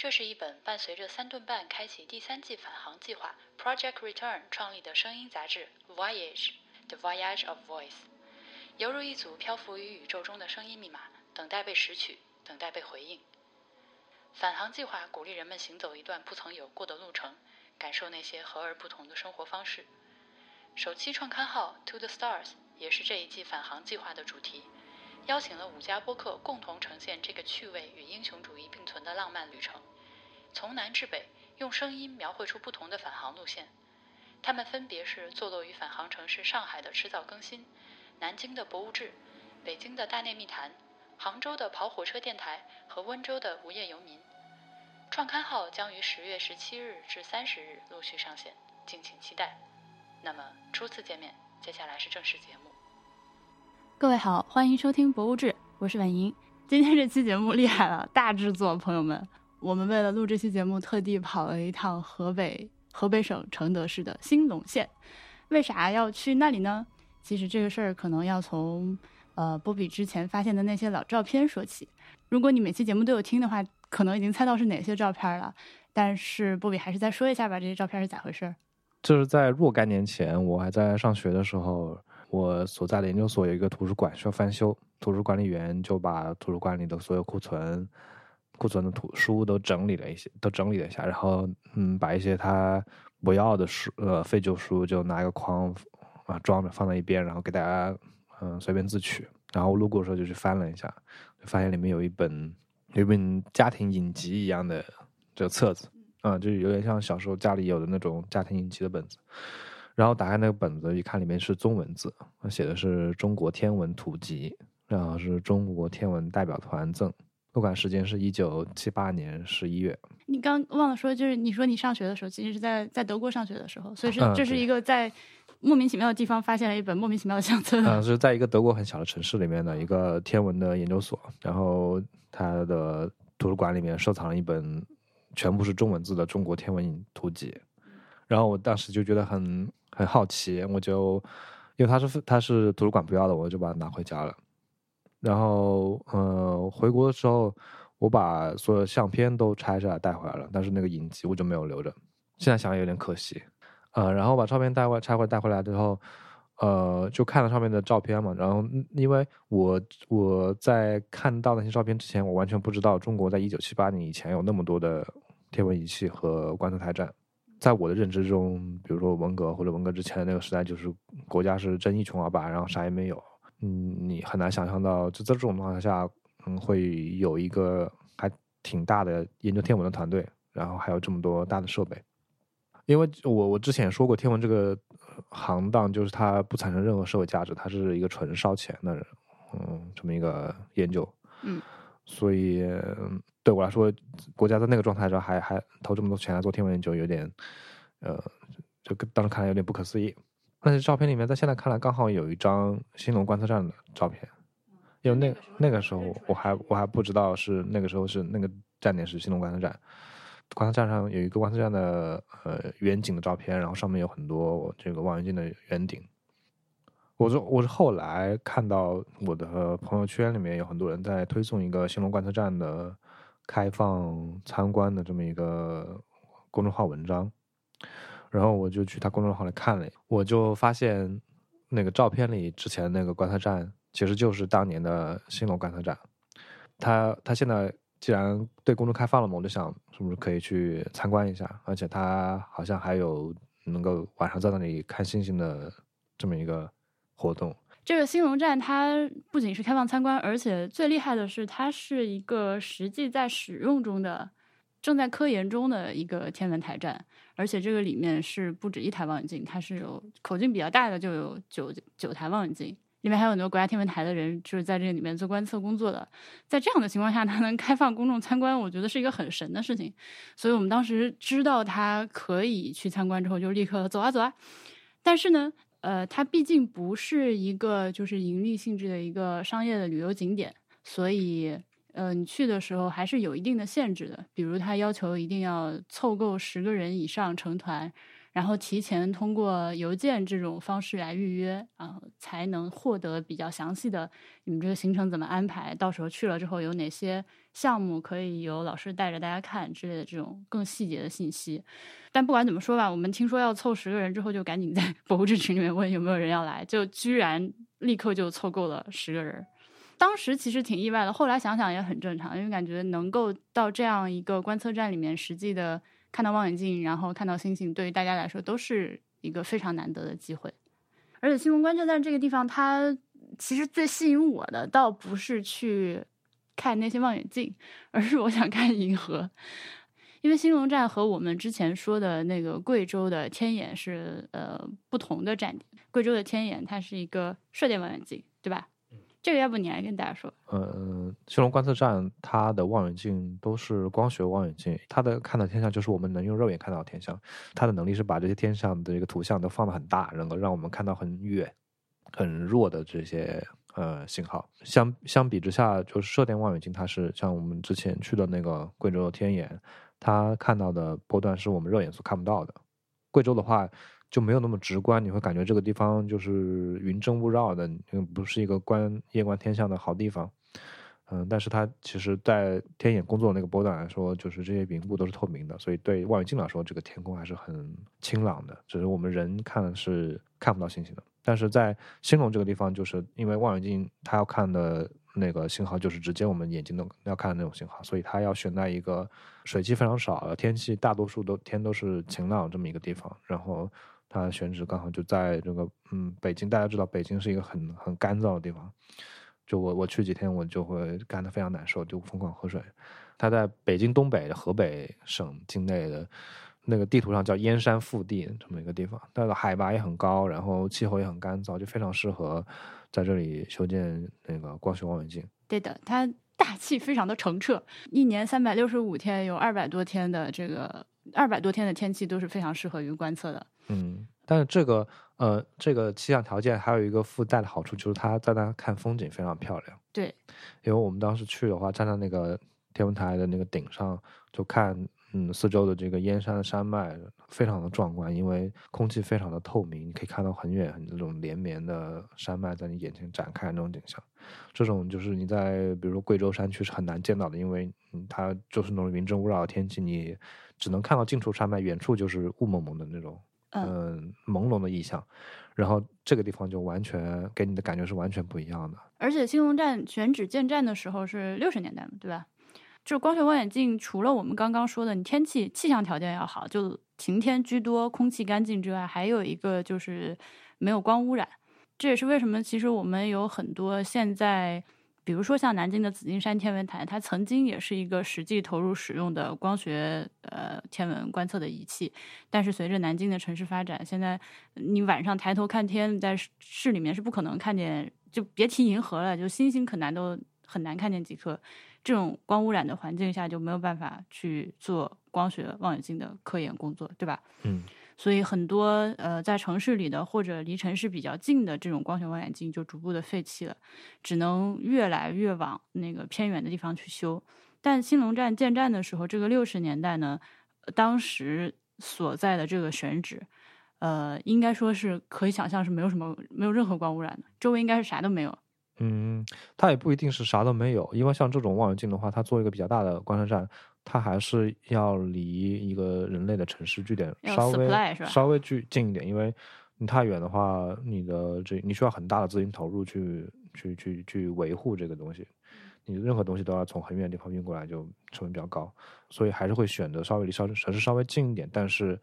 这是一本伴随着三顿半开启第三季返航计划 Project Return 创立的声音杂志《Voyage》，The Voyage of Voice，犹如一组漂浮于宇宙中的声音密码，等待被拾取，等待被回应。返航计划鼓励人们行走一段不曾有过的路程，感受那些和而不同的生活方式。首期创刊号《To the Stars》也是这一季返航计划的主题，邀请了五家播客共同呈现这个趣味与英雄主义并存的浪漫旅程，从南至北，用声音描绘出不同的返航路线。它们分别是坐落于返航城市上海的迟早更新、南京的博物志、北京的大内密谈、杭州的跑火车电台和温州的无业游民。创刊号将于十月十七日至三十日陆续上线，敬请期待。那么初次见面，接下来是正式节目。各位好，欢迎收听《博物志》，我是婉莹。今天这期节目厉害了，大制作，朋友们！我们为了录这期节目，特地跑了一趟河北，河北省承德市的兴隆县。为啥要去那里呢？其实这个事儿可能要从呃波比之前发现的那些老照片说起。如果你每期节目都有听的话，可能已经猜到是哪些照片了。但是波比还是再说一下吧，这些照片是咋回事？就是在若干年前，我还在上学的时候，我所在的研究所有一个图书馆需要翻修，图书管理员就把图书馆里的所有库存、库存的图书都整理了一些，都整理了一下，然后嗯，把一些他不要的书，呃，废旧书就拿一个筐啊装着放在一边，然后给大家嗯随便自取。然后路过的时候就去翻了一下，就发现里面有一本有一本家庭影集一样的这个册子。啊，就有点像小时候家里有的那种家庭影集的本子，然后打开那个本子一看，里面是中文字，写的是中国天文图集，然后是中国天文代表团赠，录管时间是一九七八年十一月。你刚忘了说，就是你说你上学的时候，其实是在在德国上学的时候，所以是这是一个在莫名其妙的地方发现了一本莫名其妙的相册。嗯，是在一个德国很小的城市里面的一个天文的研究所，然后它的图书馆里面收藏了一本。全部是中文字的《中国天文图集》，然后我当时就觉得很很好奇，我就因为它是它是图书馆不要的，我就把它拿回家了。然后呃，回国的时候，我把所有相片都拆下来带回来了，但是那个影集我就没有留着。现在想有点可惜，呃，然后把照片带回拆回带回来之后。呃，就看了上面的照片嘛，然后因为我我在看到那些照片之前，我完全不知道中国在一九七八年以前有那么多的天文仪器和观测台站。在我的认知中，比如说文革或者文革之前的那个时代，就是国家是真一穷二白，然后啥也没有。嗯，你很难想象到，就在这种状态下，嗯，会有一个还挺大的研究天文的团队，然后还有这么多大的设备。因为我我之前说过，天文这个。行当就是它不产生任何社会价值，它是一个纯烧钱的人，嗯，这么一个研究，嗯，所以对我来说，国家在那个状态上还还投这么多钱来做天文研究，有点，呃，就当时看来有点不可思议。但是照片里面，在现在看来，刚好有一张兴隆观测站的照片，因为那那个时候我还我还不知道是那个时候是那个站点是兴隆观测站。观测站上有一个观测站的呃远景的照片，然后上面有很多这个望远镜的圆顶。我是我是后来看到我的朋友圈里面有很多人在推送一个兴隆观测站的开放参观的这么一个公众号文章，然后我就去他公众号里看了，我就发现那个照片里之前那个观测站其实就是当年的兴隆观测站，他他现在。既然对公众开放了嘛，我就想是不是可以去参观一下，而且他好像还有能够晚上在那里看星星的这么一个活动。这个兴隆站它不仅是开放参观，而且最厉害的是它是一个实际在使用中的、正在科研中的一个天文台站，而且这个里面是不止一台望远镜，它是有口径比较大的，就有九九台望远镜。里面还有很多国家天文台的人，就是在这里面做观测工作的。在这样的情况下，它能开放公众参观，我觉得是一个很神的事情。所以我们当时知道它可以去参观之后，就立刻走啊走啊。但是呢，呃，它毕竟不是一个就是盈利性质的一个商业的旅游景点，所以呃，你去的时候还是有一定的限制的。比如，他要求一定要凑够十个人以上成团，然后提前通过邮件这种方式来预约，啊才能获得比较详细的你们这个行程怎么安排，到时候去了之后有哪些项目可以由老师带着大家看之类的这种更细节的信息。但不管怎么说吧，我们听说要凑十个人之后，就赶紧在 博物志群里面问有没有人要来，就居然立刻就凑够了十个人。当时其实挺意外的，后来想想也很正常，因为感觉能够到这样一个观测站里面实际的。看到望远镜，然后看到星星，对于大家来说都是一个非常难得的机会。而且新龙观测站这个地方，它其实最吸引我的，倒不是去看那些望远镜，而是我想看银河。因为新龙站和我们之前说的那个贵州的天眼是呃不同的站点。贵州的天眼它是一个射电望远镜，对吧？这个要不你来跟大家说？呃，新龙观测站它的望远镜都是光学望远镜，它的看到天象就是我们能用肉眼看到的天象，它的能力是把这些天象的一个图像都放得很大，能够让我们看到很远、很弱的这些呃信号。相相比之下，就是射电望远镜，它是像我们之前去的那个贵州的天眼，它看到的波段是我们肉眼所看不到的。贵州的话。就没有那么直观，你会感觉这个地方就是云蒸雾绕的，嗯，不是一个观夜观天象的好地方，嗯，但是它其实，在天眼工作的那个波段来说，就是这些云雾都是透明的，所以对望远镜来说，这个天空还是很清朗的，只是我们人看是看不到星星的。但是在兴隆这个地方，就是因为望远镜它要看的那个信号就是直接我们眼睛能要看的那种信号，所以它要选在一个水汽非常少、天气大多数都天都是晴朗这么一个地方，然后。它选址刚好就在这个，嗯，北京。大家知道，北京是一个很很干燥的地方。就我我去几天，我就会干得非常难受，就疯狂喝水。它在北京东北的河北省境内的那个地图上叫燕山腹地这么一个地方，它的海拔也很高，然后气候也很干燥，就非常适合在这里修建那个光学望远镜。对的，它大气非常的澄澈，一年三百六十五天，有二百多天的这个二百多天的天气都是非常适合于观测的。嗯，但是这个呃，这个气象条件还有一个附带的好处，就是它在那看风景非常漂亮。对，因为我们当时去的话，站在那个天文台的那个顶上，就看嗯四周的这个燕山的山脉，非常的壮观。因为空气非常的透明，你可以看到很远很那种连绵的山脉在你眼前展开那种景象。这种就是你在比如说贵州山区是很难见到的，因为嗯它就是那种云蒸雾绕的天气，你只能看到近处山脉，远处就是雾蒙蒙的那种。嗯，朦胧的意象，然后这个地方就完全给你的感觉是完全不一样的。而且兴隆站选址建站的时候是六十年代嘛，对吧？就是光学望远镜，除了我们刚刚说的你天气气象条件要好，就晴天居多，空气干净之外，还有一个就是没有光污染。这也是为什么其实我们有很多现在。比如说像南京的紫金山天文台，它曾经也是一个实际投入使用的光学呃天文观测的仪器，但是随着南京的城市发展，现在你晚上抬头看天，在市里面是不可能看见，就别提银河了，就星星可难都很难看见几颗。这种光污染的环境下，就没有办法去做光学望远镜的科研工作，对吧？嗯。所以很多呃，在城市里的或者离城市比较近的这种光学望远镜就逐步的废弃了，只能越来越往那个偏远的地方去修。但兴隆站建站的时候，这个六十年代呢，当时所在的这个选址，呃，应该说是可以想象是没有什么没有任何光污染的，周围应该是啥都没有。嗯，它也不一定是啥都没有，因为像这种望远镜的话，它做一个比较大的观测站。它还是要离一个人类的城市据点稍微稍微距近一点，因为你太远的话，你的这你需要很大的资金投入去去去去维护这个东西，你任何东西都要从很远的地方运过来，就成本比较高，所以还是会选择稍微离稍城市稍微近一点，但是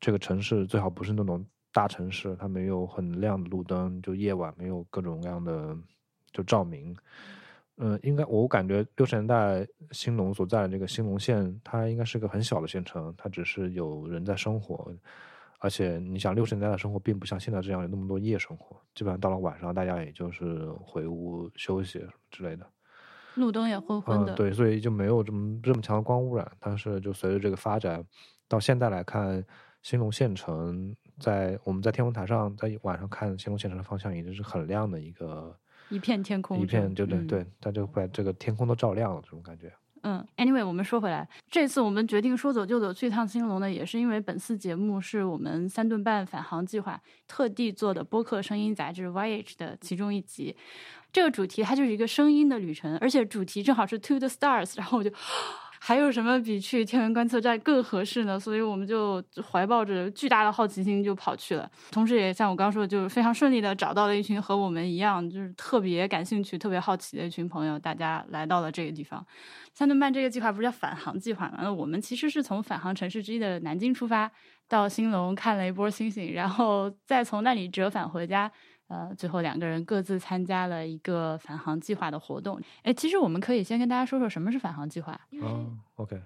这个城市最好不是那种大城市，它没有很亮的路灯，就夜晚没有各种各样的就照明。嗯，应该我感觉六十年代兴隆所在的这个兴隆县，它应该是个很小的县城，它只是有人在生活，而且你想六十年代的生活并不像现在这样有那么多夜生活，基本上到了晚上大家也就是回屋休息之类的，路灯也昏昏的，对，所以就没有这么这么强的光污染。但是就随着这个发展，到现在来看，兴隆县城在我们在天文台上在晚上看兴隆县城的方向已经是很亮的一个。一片天空，一片就对对，他就把这个天空都照亮了，这种感觉。嗯，anyway，我们说回来，这次我们决定说走就走去一趟兴隆呢，也是因为本次节目是我们三顿半返航计划特地做的播客声音杂志《Voyage》的其中一集。这个主题它就是一个声音的旅程，而且主题正好是 To the Stars，然后我就。还有什么比去天文观测站更合适呢？所以我们就怀抱着巨大的好奇心就跑去了，同时也像我刚刚说的，就是非常顺利的找到了一群和我们一样，就是特别感兴趣、特别好奇的一群朋友，大家来到了这个地方。三顿半这个计划不是叫返航计划吗？那我们其实是从返航城市之一的南京出发，到兴隆看了一波星星，然后再从那里折返回家。呃，最后两个人各自参加了一个返航计划的活动。哎，其实我们可以先跟大家说说什么是返航计划。嗯，OK。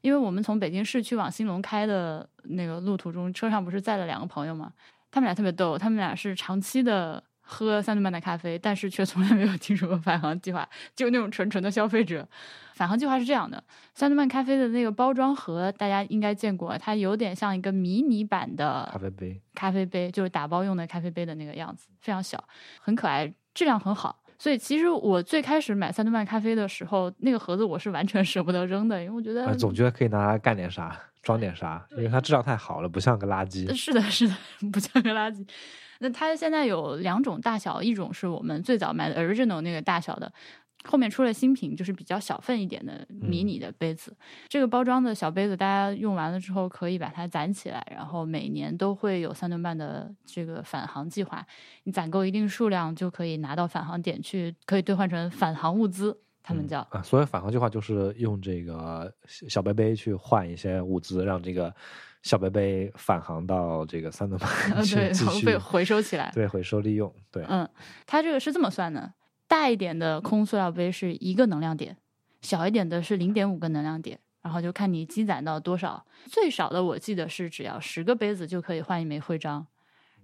因为我们从北京市区往兴隆开的那个路途中，车上不是载了两个朋友吗？他们俩特别逗，他们俩是长期的。喝三顿半的咖啡，但是却从来没有听说过返航计划，就那种纯纯的消费者。返航计划是这样的：三顿半咖啡的那个包装盒，大家应该见过，它有点像一个迷你版的咖啡杯，咖啡杯就是打包用的咖啡杯的那个样子，非常小，很可爱，质量很好。所以其实我最开始买三顿半咖啡的时候，那个盒子我是完全舍不得扔的，因为我觉得总觉得可以拿它干点啥，装点啥，因为它质量太好了，不像个垃圾。是的，是的，不像个垃圾。那它现在有两种大小，一种是我们最早买的 original 那个大小的，后面出了新品，就是比较小份一点的迷你的杯子。这个包装的小杯子，大家用完了之后可以把它攒起来，然后每年都会有三顿半的这个返航计划，你攒够一定数量就可以拿到返航点去，可以兑换成返航物资，他们叫啊。所以返航计划就是用这个小杯杯去换一些物资，让这个。小杯杯返航到这个三顿半去继续被回收起来，对，回收利用，对，嗯，它这个是这么算的：大一点的空塑料杯是一个能量点，小一点的是零点五个能量点，然后就看你积攒到多少。最少的我记得是只要十个杯子就可以换一枚徽章，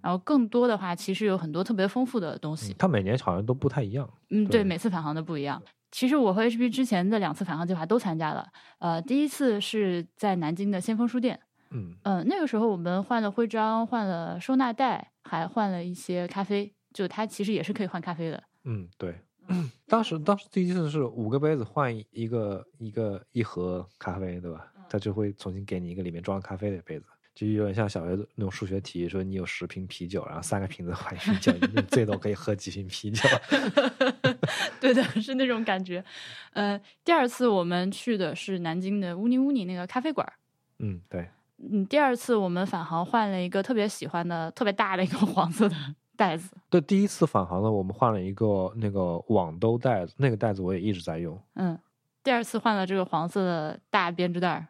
然后更多的话其实有很多特别丰富的东西。它每年好像都不太一样，嗯，对，每次返航的不一样。其实我和 HP 之前的两次返航计划都参加了，呃，第一次是在南京的先锋书店。嗯那个时候我们换了徽章，换了收纳袋，还换了一些咖啡。就它其实也是可以换咖啡的。嗯，对。当时当时第一次是五个杯子换一个一个一盒咖啡，对吧？他就会重新给你一个里面装咖啡的杯子，就有点像小学那种数学题，说你有十瓶啤酒，然后三个瓶子换一瓶酒，你最多可以喝几瓶啤酒。对的，是那种感觉。呃，第二次我们去的是南京的乌尼乌尼那个咖啡馆。嗯，对。嗯，第二次我们返航换了一个特别喜欢的、特别大的一个 黄色的袋子。对，第一次返航呢，我们换了一个那个网兜袋子，那个袋子我也一直在用。嗯，第二次换了这个黄色的大编织袋，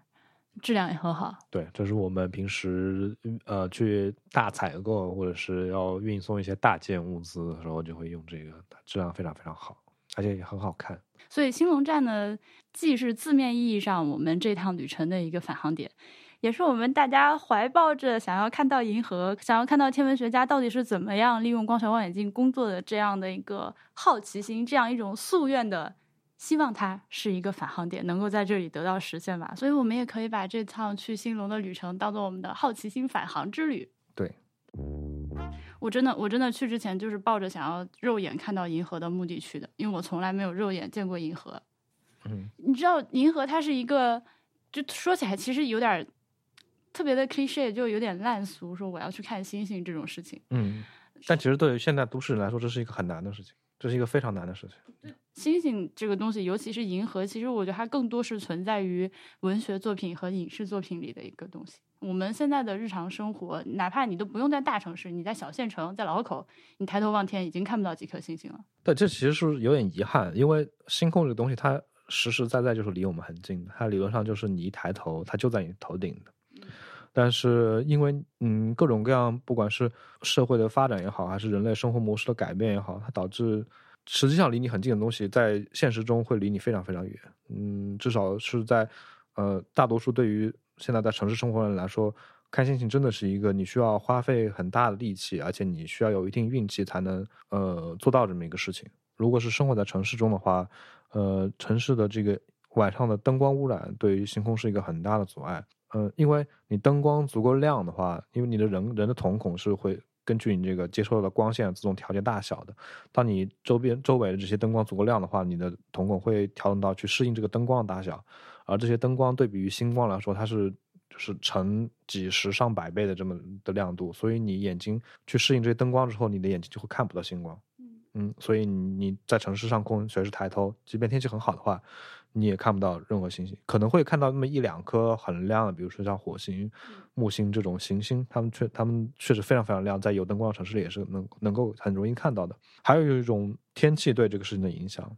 质量也很好。对，这是我们平时呃去大采购或者是要运送一些大件物资的时候就会用这个，质量非常非常好，而且也很好看。所以兴隆站呢，既是字面意义上我们这趟旅程的一个返航点。也是我们大家怀抱着想要看到银河、想要看到天文学家到底是怎么样利用光学望远镜工作的这样的一个好奇心，这样一种夙愿的希望，它是一个返航点，能够在这里得到实现吧。所以，我们也可以把这趟去兴隆的旅程当做我们的好奇心返航之旅。对，我真的，我真的去之前就是抱着想要肉眼看到银河的目的去的，因为我从来没有肉眼见过银河。嗯，你知道，银河它是一个，就说起来其实有点。特别的 cliche 就有点烂俗，说我要去看星星这种事情。嗯，但其实对于现代都市人来说，这是一个很难的事情，这是一个非常难的事情。星星这个东西，尤其是银河，其实我觉得它更多是存在于文学作品和影视作品里的一个东西。我们现在的日常生活，哪怕你都不用在大城市，你在小县城，在老口，你抬头望天，已经看不到几颗星星了。对，这其实是有点遗憾，因为星空这个东西，它实实在在就是离我们很近的，它理论上就是你一抬头，它就在你头顶的。但是因为嗯各种各样，不管是社会的发展也好，还是人类生活模式的改变也好，它导致实际上离你很近的东西，在现实中会离你非常非常远。嗯，至少是在呃大多数对于现在在城市生活的人来说，看星星真的是一个你需要花费很大的力气，而且你需要有一定运气才能呃做到这么一个事情。如果是生活在城市中的话，呃，城市的这个晚上的灯光污染对于星空是一个很大的阻碍。嗯，因为你灯光足够亮的话，因为你的人人的瞳孔是会根据你这个接收到的光线自动调节大小的。当你周边周围的这些灯光足够亮的话，你的瞳孔会调整到去适应这个灯光的大小。而这些灯光对比于星光来说，它是就是成几十上百倍的这么的亮度，所以你眼睛去适应这些灯光之后，你的眼睛就会看不到星光。嗯，所以你在城市上空随时抬头，即便天气很好的话，你也看不到任何星星，可能会看到那么一两颗很亮的，比如说像火星、木星这种行星，它们确它们确实非常非常亮，在有灯光的城市里也是能能够很容易看到的。还有一种天气对这个事情的影响，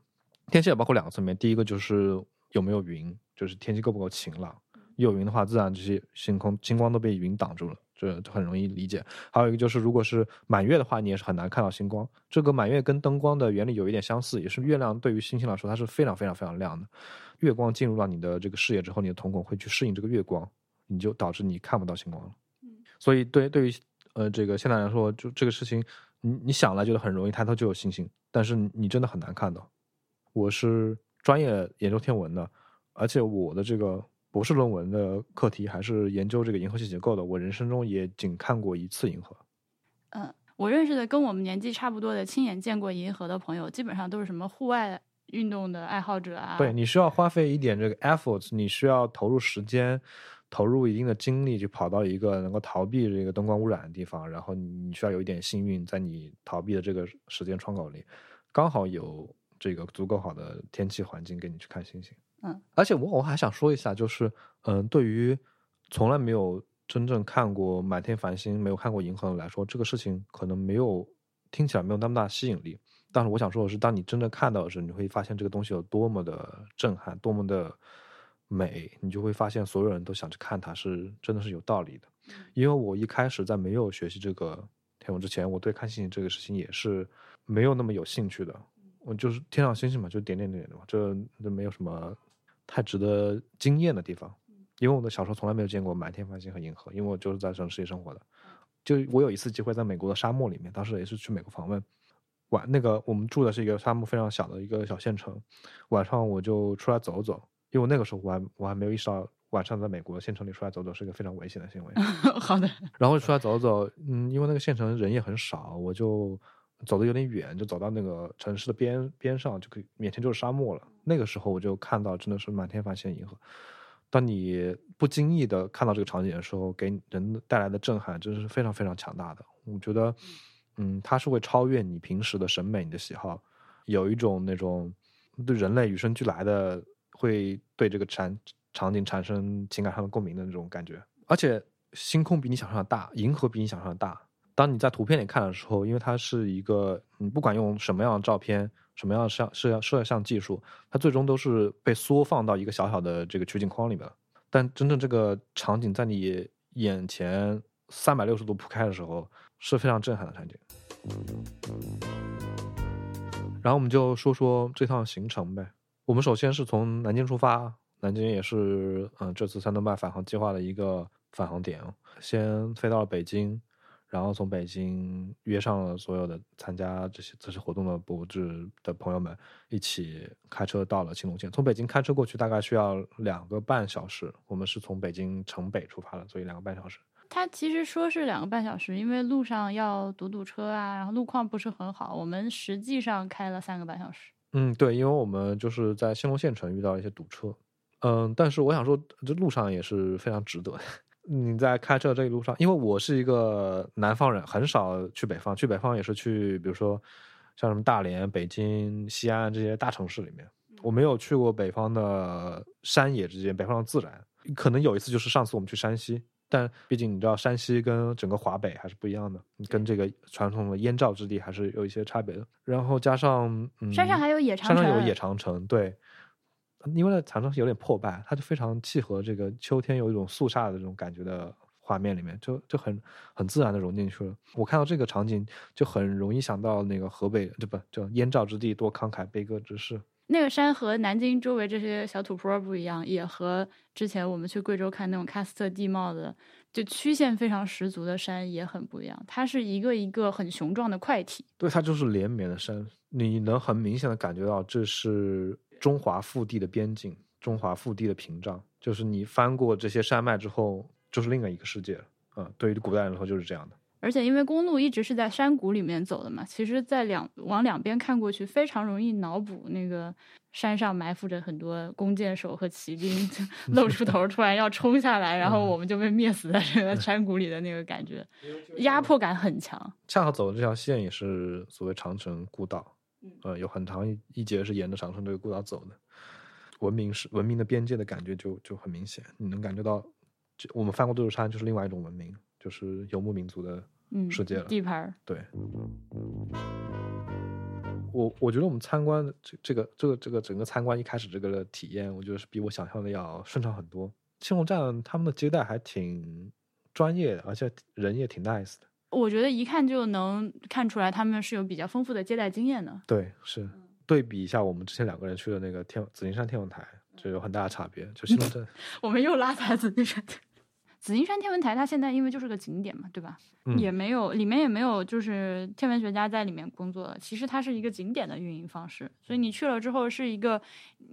天气也包括两个层面，第一个就是有没有云，就是天气够不够晴朗，有云的话，自然这些星空星光都被云挡住了。这就很容易理解。还有一个就是，如果是满月的话，你也是很难看到星光。这个满月跟灯光的原理有一点相似，也是月亮对于星星来说，它是非常非常非常亮的。月光进入到你的这个视野之后，你的瞳孔会去适应这个月光，你就导致你看不到星光了。所以对对于呃这个现在来说，就这个事情，你你想来觉得很容易，抬头就有星星，但是你真的很难看到。我是专业研究天文的，而且我的这个。博士论文的课题还是研究这个银河系结构的。我人生中也仅看过一次银河。嗯，我认识的跟我们年纪差不多的、亲眼见过银河的朋友，基本上都是什么户外运动的爱好者啊。对你需要花费一点这个 effort，你需要投入时间，投入一定的精力，去跑到一个能够逃避这个灯光污染的地方。然后你需要有一点幸运，在你逃避的这个时间窗口里，刚好有这个足够好的天气环境给你去看星星。嗯，而且我我还想说一下，就是嗯，对于从来没有真正看过满天繁星、没有看过银河来说，这个事情可能没有听起来没有那么大吸引力。但是我想说的是，当你真正看到的时候，你会发现这个东西有多么的震撼，多么的美，你就会发现所有人都想去看它，是真的是有道理的。因为我一开始在没有学习这个天文之前，我对看星星这个事情也是没有那么有兴趣的。我就是天上星星嘛，就点点点的嘛，这这没有什么。太值得惊艳的地方，因为我的小时候从来没有见过满天繁星和银河，因为我就是在城市里生活的。就我有一次机会在美国的沙漠里面，当时也是去美国访问，晚那个我们住的是一个沙漠非常小的一个小县城，晚上我就出来走走，因为那个时候我还我还没有意识到晚上在美国的县城里出来走走是一个非常危险的行为。好的，然后出来走走，嗯，因为那个县城人也很少，我就。走的有点远，就走到那个城市的边边上，就可以面前就是沙漠了。那个时候我就看到真的是满天繁星银河。当你不经意的看到这个场景的时候，给人带来的震撼真的是非常非常强大的。我觉得，嗯，它是会超越你平时的审美、你的喜好，有一种那种对人类与生俱来的会对这个场场景产生情感上的共鸣的那种感觉。而且星空比你想象的大，银河比你想象的大。当你在图片里看的时候，因为它是一个，你不管用什么样的照片、什么样的摄摄摄像技术，它最终都是被缩放到一个小小的这个取景框里面。但真正这个场景在你眼前三百六十度铺开的时候，是非常震撼的场景。然后我们就说说这趟行程呗。我们首先是从南京出发，南京也是嗯这次三顿半返航计划的一个返航点，先飞到了北京。然后从北京约上了所有的参加这些这些活动的博志的朋友们，一起开车到了青龙县。从北京开车过去大概需要两个半小时。我们是从北京城北出发的，所以两个半小时。他其实说是两个半小时，因为路上要堵堵车啊，然后路况不是很好。我们实际上开了三个半小时。嗯，对，因为我们就是在兴隆县城遇到一些堵车。嗯，但是我想说，这路上也是非常值得。你在开车这一路上，因为我是一个南方人，很少去北方。去北方也是去，比如说像什么大连、北京、西安这些大城市里面。我没有去过北方的山野之间，北方的自然。可能有一次就是上次我们去山西，但毕竟你知道，山西跟整个华北还是不一样的，跟这个传统的燕赵之地还是有一些差别的。然后加上，嗯，山上还有野长城，山上有野长城，对。因为那长城是有点破败，它就非常契合这个秋天有一种肃杀的这种感觉的画面里面，就就很很自然的融进去了。我看到这个场景，就很容易想到那个河北，这不叫燕赵之地多慷慨悲歌之士。那个山和南京周围这些小土坡不一样，也和之前我们去贵州看那种喀斯特地貌的，就曲线非常十足的山也很不一样。它是一个一个很雄壮的块体，对，它就是连绵的山，你能很明显的感觉到这是。中华腹地的边境，中华腹地的屏障，就是你翻过这些山脉之后，就是另外一个世界了。啊，对于古代人来说就是这样的。而且因为公路一直是在山谷里面走的嘛，其实，在两往两边看过去，非常容易脑补那个山上埋伏着很多弓箭手和骑兵，就 露出头突然要冲下来，然后我们就被灭死在这个山谷里的那个感觉，压迫感很强。恰好走的这条线也是所谓长城故道，呃，有很长一一节是沿着长城这个故道走的，文明是文明的边界的感觉就就很明显，你能感觉到，这我们翻过这座山就是另外一种文明，就是游牧民族的嗯，世界了。地盘，对，我我觉得我们参观这这个这个这个整个参观一开始这个体验，我觉得是比我想象的要顺畅很多。青龙站他们的接待还挺专业的，而且人也挺 nice 的。我觉得一看就能看出来他们是有比较丰富的接待经验的。对，是对比一下我们之前两个人去的那个天紫金山天文台，就有很大的差别。就青龙镇，我们又拉踩紫金山。紫金山天文台它现在因为就是个景点嘛，对吧？嗯也没有里面也没有就是天文学家在里面工作，其实它是一个景点的运营方式，所以你去了之后是一个，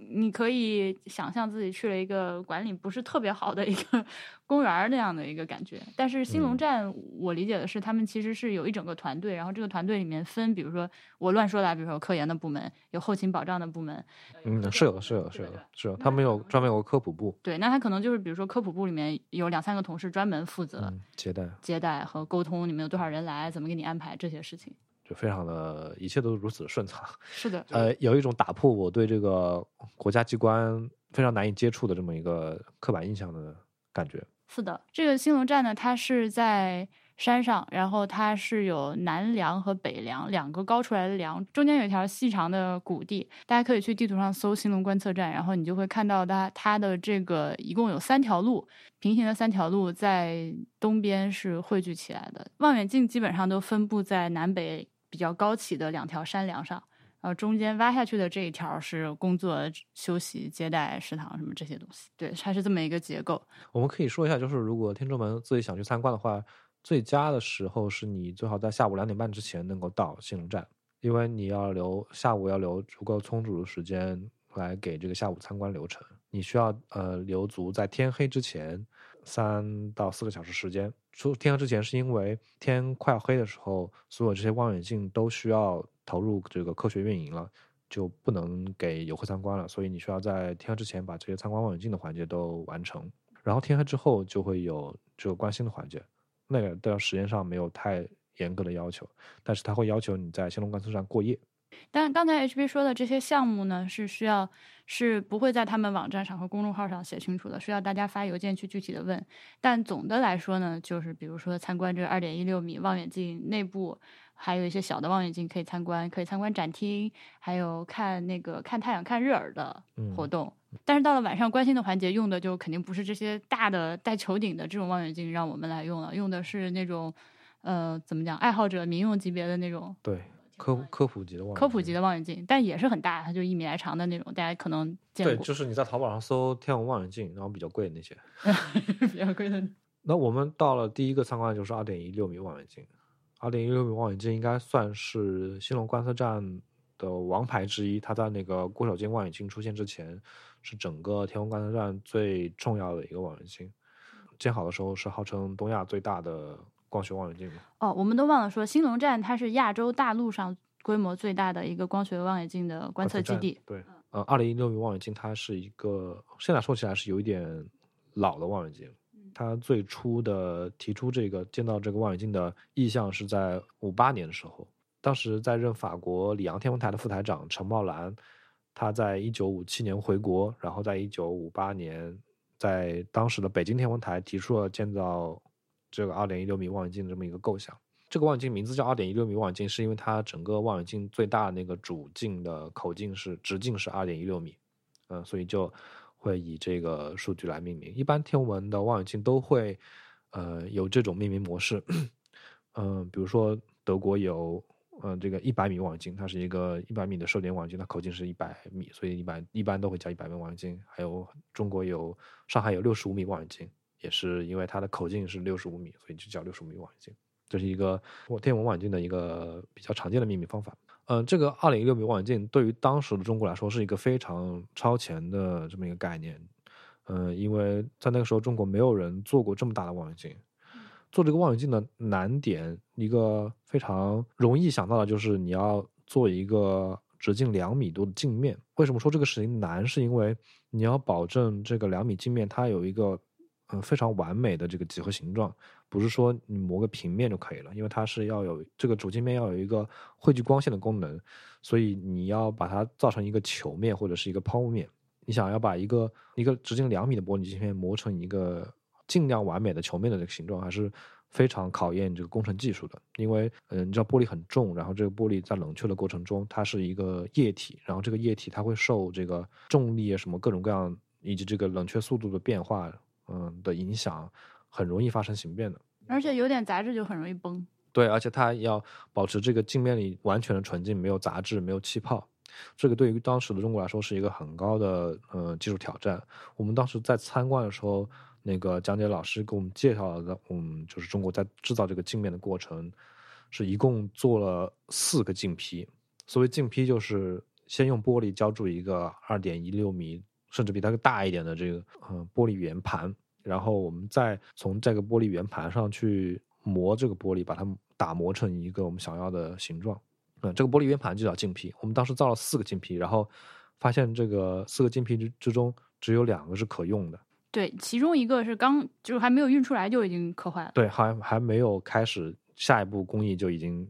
你可以想象自己去了一个管理不是特别好的一个 公园那样的一个感觉。但是兴隆嗯站，我理解的是他们其实是有一整个团队，然后这个团队里面分，比如说我乱说的啊，比如说有科研的部门，有后勤保障的部门，嗯，是有的，是有的，是有的，是有。他们有专门有个科普部，对，那他可能就是比如说科普部里面有两三个同事专门负责嗯，接待接待和沟通，你们有多少人来，怎么给你安排这些事情。就非常的，一切都如此顺畅。是的，呃，有一种打破我对这个国家机关非常难以接触的这么一个刻板印象的感觉。是的，这个兴隆站呢，它是在山上，然后它是有南梁和北梁两个高出来的梁，中间有一条细长的谷地。大家可以去地图上搜兴隆观测站，然后你就会看到它它的这个一共有三条路，平行的三条路在东边是汇聚起来的。望远镜基本上都分布在南北比较高起的两条山梁上。然后中间挖下去的这一条是工作、休息、接待、食堂什么这些东西，对，它是这么一个结构。我们可以说一下，就是如果听众们自己想去参观的话，最佳的时候是你最好在下午两点半之前能够到兴隆站，因为你要留下午要留足够充足的时间来给这个下午参观流程。你需要呃留足在天黑之前三到四个小时时间。出天黑之前是因为天快要黑的时候，所有这些望远镜都需要投入这个科学运营了。就不能给游客参观了，所以你需要在天黑之前把这些参观望远镜的环节都完成。然后天黑之后就会有这个观星的环节，那个的时间上没有太严格的要求，但是它会要求你在兴隆观测站过夜。但刚才 HB 说的这些项目呢，是需要是不会在他们网站上和公众号上写清楚的，需要大家发邮件去具体的问。但总的来说呢，就是比如说参观这二点一六米望远镜内部，还有一些小的望远镜可以参观，可以参观展厅，还有看那个看太阳、看日珥的活动。但是到了晚上关心的环节，用的就肯定不是这些大的带球顶的这种望远镜让我们来用了，用的是那种呃怎么讲，爱好者民用级别的那种对，科科普级的望远镜科普级的望远镜，但也是很大，它就一米来长的那种，大家可能见过对，就是你在淘宝上搜天文望远镜，然后比较贵的那些。比较贵的。那我们到了第一个参观就是二点一六米望远镜，二点一六米望远镜应该算是新隆观测站的王牌之一。它在那个郭守敬望远镜出现之前，是整个天文观测站最重要的一个望远镜。建好的时候是号称东亚最大的光学望远镜吗。哦，我们都忘了说，兴隆站它是亚洲大陆上规模最大的一个光学望远镜的观测基地。对，呃，二零一六米望远镜它是一个现在说起来是有一点老的望远镜。它最初的提出这个建造这个望远镜的意向是在五八年的时候，当时在任法国里昂天文台的副台长陈茂兰，他在一九五七年回国，然后在一九五八年在当时的北京天文台提出了建造这个二点一六米望远镜的这么一个构想。这个望远镜名字叫二点一六米望远镜，是因为它整个望远镜最大那个主镜的口径是直径是二点一六米，嗯、所以就会以这个数据来命名。一般天文的望远镜都会呃有这种命名模式，嗯、比如说德国有呃这个一百米望远镜，它是一个一百米的射点望远镜，它口径是一百米，所以一般一般都会叫一百米望远镜。还有中国有上海有六十五米望远镜，也是因为它的口径是六十五米，所以就叫六十五米望远镜。这是一个天文望远镜的一个比较常见的命名方法。嗯，这个二点一六米望远镜对于当时的中国来说是一个非常超前的这么一个概念。嗯，因为在那个时候中国没有人做过这么大的望远镜，做这个望远镜的难点，一个非常容易想到的就是你要做一个直径两米多的镜面。为什么说这个事情难？是因为你要保证这个两米镜面它有一个嗯非常完美的这个几何形状，不是说你磨个平面就可以了，因为它是要有这个主镜面要有一个汇聚光线的功能，所以你要把它造成一个球面或者是一个抛物面。你想要把一个一个直径两米的玻璃镜片磨成一个尽量完美的球面的这个形状，还是非常考验这个工程技术的。因为，嗯，你知道玻璃很重，然后这个玻璃在冷却的过程中，它是一个液体，然后这个液体它会受这个重力啊什么各种各样以及这个冷却速度的变化，嗯的影响，很容易发生形变的。而且有点杂质就很容易崩。对，而且它要保持这个镜面里完全的纯净，没有杂质，没有气泡。这个对于当时的中国来说是一个很高的呃技术挑战。我们当时在参观的时候，那个讲解老师给我们介绍的，嗯，就是中国在制造这个镜面的过程，是一共做了四个镜坯。所谓镜坯，就是先用玻璃浇筑一个二点一六米，甚至比它大一点的这个呃玻璃圆盘，然后我们再从这个玻璃圆盘上去磨这个玻璃，把它打磨成一个我们想要的形状。嗯，这个玻璃圆盘就叫镜皮。我们当时造了四个镜皮，然后发现这个四个镜皮之之中只有两个是可用的。对，其中一个是刚就是还没有运出来就已经磕坏了。对，还还没有开始下一步工艺就已经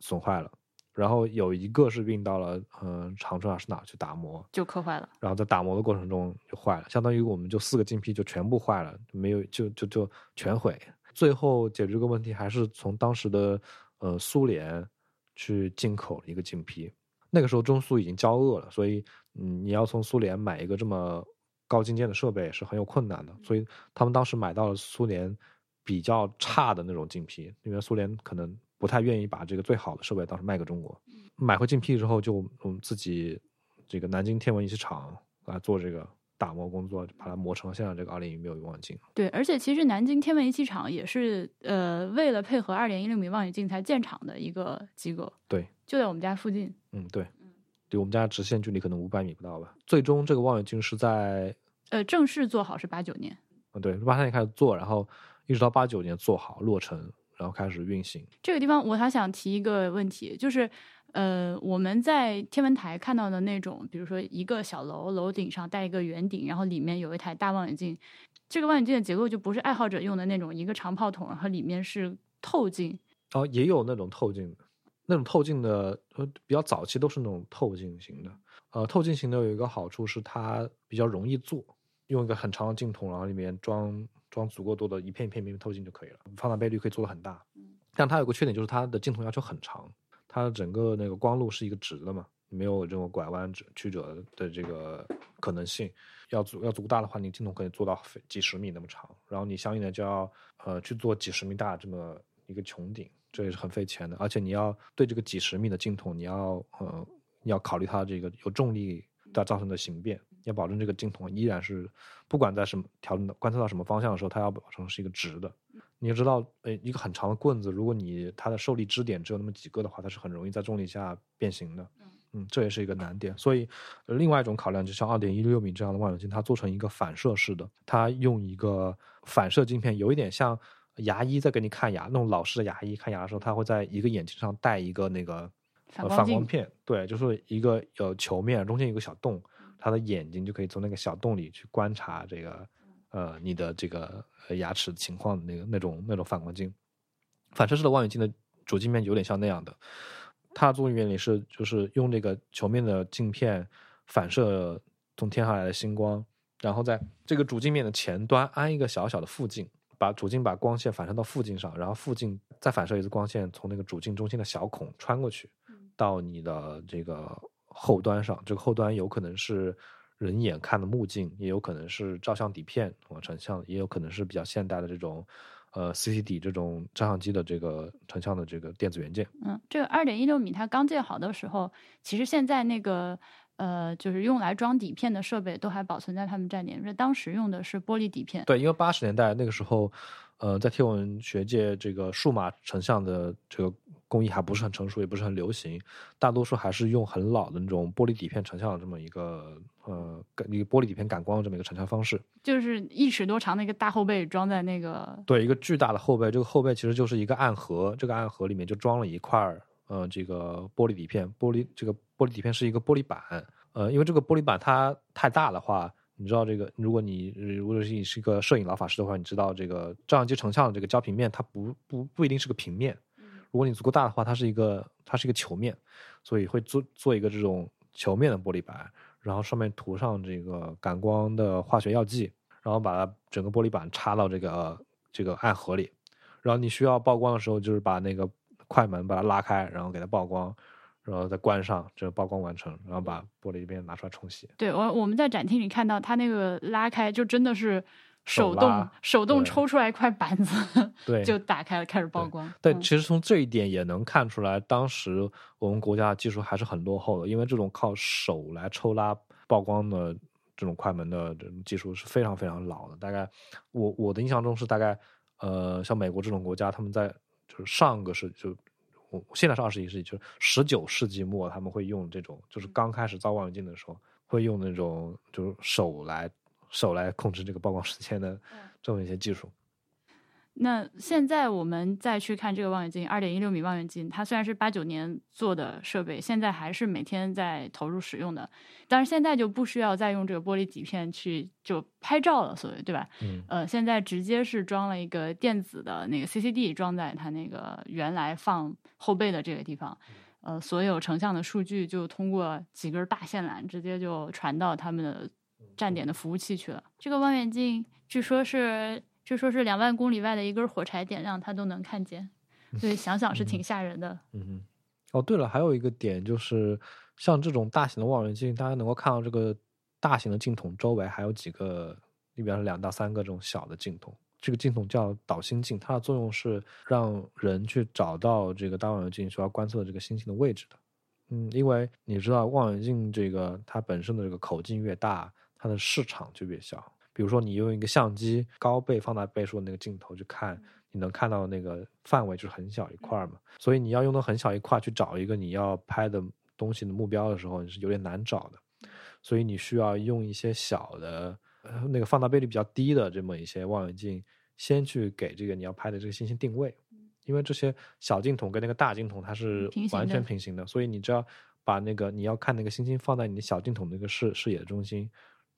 损坏了。然后有一个是运到了嗯长春还是哪去打磨，就磕坏了。然后在打磨的过程中就坏了，相当于我们就四个镜片就全部坏了，没有就就就全毁。最后解决这个问题还是从当时的呃苏联。去进口一个镜片，那个时候中苏已经交恶了，所以嗯，你要从苏联买一个这么高精尖的设备是很有困难的，所以他们当时买到了苏联比较差的那种镜片，因为苏联可能不太愿意把这个最好的设备当时卖给中国。买回镜批之后，就我们自己这个南京天文仪器厂来做这个。打磨工作，把它磨成了现在这个二点一六米望远镜。对，而且其实南京天文仪器厂也是呃，为了配合二点一六米望远镜才建厂的一个机构。对，就在我们家附近。嗯，对，离我们家直线距离可能五百米不到吧。最终这个望远镜是在呃正式做好是八九年。嗯，对，八三年开始做，然后一直到八九年做好落成，然后开始运行。这个地方我还想提一个问题，就是。呃，我们在天文台看到的那种，比如说一个小楼，楼顶上带一个圆顶，然后里面有一台大望远镜，这个望远镜的结构就不是爱好者用的那种一个长炮筒，然后里面是透镜。哦，也有那种透镜的，那种透镜的呃比较早期都是那种透镜型的。呃，透镜型的有一个好处是它比较容易做，用一个很长的镜筒，然后里面装装足够多的一片一片一片透镜就可以了，放大倍率可以做的很大。但它有个缺点就是它的镜头要求很长。它整个那个光路是一个直的嘛，没有这种拐弯曲折的这个可能性。要足要足够大的话，你镜头可以做到几十米那么长，然后你相应的就要呃去做几十米大这么一个穹顶，这也是很费钱的。而且你要对这个几十米的镜头，你要呃你要考虑它这个有重力它造成的形变，要保证这个镜头依然是不管在什么调整观测到什么方向的时候，它要保证是一个直的。你要知道，呃，一个很长的棍子，如果你它的受力支点只有那么几个的话，它是很容易在重力下变形的。嗯，这也是一个难点。所以，另外一种考量，就像二点一六米这样的望远镜，它做成一个反射式的，它用一个反射镜片，有一点像牙医在给你看牙那种老式的牙医看牙的时候，他会在一个眼睛上戴一个那个反光片，对，就是一个有球面，中间有个小洞，他的眼睛就可以从那个小洞里去观察这个。呃，你的这个牙齿情况的那个那种那种反光镜，反射式的望远镜的主镜面有点像那样的，它作用原理是就是用这个球面的镜片反射从天上来的星光，然后在这个主镜面的前端安一个小小的副镜，把主镜把光线反射到副镜上，然后副镜再反射一次光线从那个主镜中心的小孔穿过去，到你的这个后端上，这个后端有可能是。人眼看的目镜，也有可能是照相底片或成像，也有可能是比较现代的这种，呃，CCD 这种照相机的这个成像的这个电子元件。嗯，这个二点一六米它刚建好的时候，其实现在那个呃，就是用来装底片的设备都还保存在他们站点，因为当时用的是玻璃底片。对，因为八十年代那个时候，呃，在天文学界这个数码成像的这个工艺还不是很成熟，也不是很流行，大多数还是用很老的那种玻璃底片成像的这么一个呃一个玻璃底片感光的这么一个成像方式。就是一尺多长的一个大后背装在那个对，一个巨大的后背，这个后背其实就是一个暗盒，这个暗盒里面就装了一块儿呃这个玻璃底片，玻璃这个玻璃底片是一个玻璃板，呃，因为这个玻璃板它太大的话。你知道这个？如果你如果是你是一个摄影老法师的话，你知道这个照相机成像的这个胶平面，它不不不一定是个平面。如果你足够大的话，它是一个它是一个球面，所以会做做一个这种球面的玻璃板，然后上面涂上这个感光的化学药剂，然后把它整个玻璃板插到这个这个暗盒里，然后你需要曝光的时候，就是把那个快门把它拉开，然后给它曝光。然后再关上，这曝光完成，然后把玻璃片拿出来冲洗。对我，我们在展厅里看到它那个拉开，就真的是手动手动抽出来一块板子，对，就打开了开始曝光。对，其实从这一点也能看出来，当时我们国家的技术还是很落后的，因为这种靠手来抽拉曝光的这种快门的这种技术是非常非常老的。大概我我的印象中是大概呃，像美国这种国家，他们在就是上个世就。现在是二十一世纪，就是十九世纪末，他们会用这种，就是刚开始造望远镜的时候，会用那种就是手来手来控制这个曝光时间的这么一些技术。那现在我们再去看这个望远镜，二点一六米望远镜，它虽然是八九年做的设备，现在还是每天在投入使用的。但是现在就不需要再用这个玻璃底片去就拍照了，所谓对吧？嗯。呃，现在直接是装了一个电子的那个 CCD，装在它那个原来放后背的这个地方。呃，所有成像的数据就通过几根大线缆直接就传到他们的站点的服务器去了。这个望远镜据说是。据说是两万公里外的一根火柴点亮，它都能看见，所以想想是挺吓人的。嗯哼。哦，对了，还有一个点就是，像这种大型的望远镜，大家能够看到这个大型的镜筒周围还有几个，你比方说两到三个这种小的镜筒。这个镜筒叫导星镜，它的作用是让人去找到这个大望远镜需要观测的这个星星的位置的。嗯，因为你知道望远镜这个它本身的这个口径越大，它的市场就越小。比如说，你用一个相机高倍放大倍数的那个镜头去看，你能看到那个范围就是很小一块嘛。所以你要用到很小一块去找一个你要拍的东西的目标的时候，你是有点难找的。所以你需要用一些小的，那个放大倍率比较低的这么一些望远镜，先去给这个你要拍的这个星星定位。因为这些小镜筒跟那个大镜筒它是完全平行的，所以你只要把那个你要看那个星星放在你的小镜筒那个视视野的中心。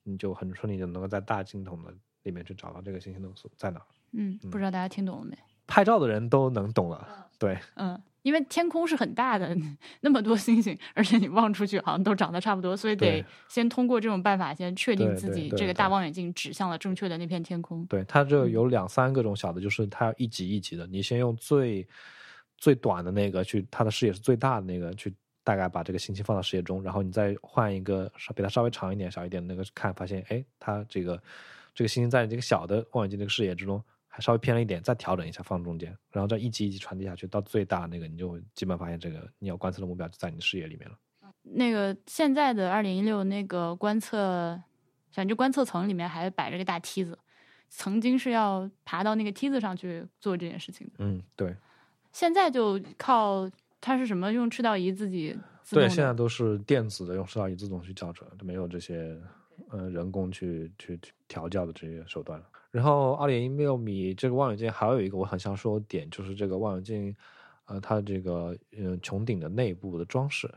你就很顺利的能够在大镜筒的里面去找到这个星星的所在哪。嗯，不知道大家听懂了没？拍照的人都能懂了。对，嗯，因为天空是很大的，那么多星星，而且你望出去好像都长得差不多，所以得先通过这种办法先确定自己这个大望远镜指向了正确的那片天空。对，它这有两三个种小的，就是它要一级一级的，你先用最最短的那个去，它的视野是最大的那个去。大概把这个星星放到视野中，然后你再换一个稍比它稍微长一点、小一点的那个看，发现哎，它这个这个星星在你这个小的望远镜这个视野之中还稍微偏了一点，再调整一下放中间，然后再一级一级传递下去，到最大那个你就基本发现这个你要观测的目标就在你的视野里面了。那个现在的二零一六那个观测，反正观测层里面还摆着个大梯子，曾经是要爬到那个梯子上去做这件事情的。嗯，对。现在就靠。它是什么？用赤道仪自己？对，现在都是电子的，用赤道仪自动去校准，就没有这些呃人工去去调教的这些手段了。然后二点一六米这个望远镜还有一个我很想说的点，就是这个望远镜，呃，它这个嗯穹顶的内部的装饰，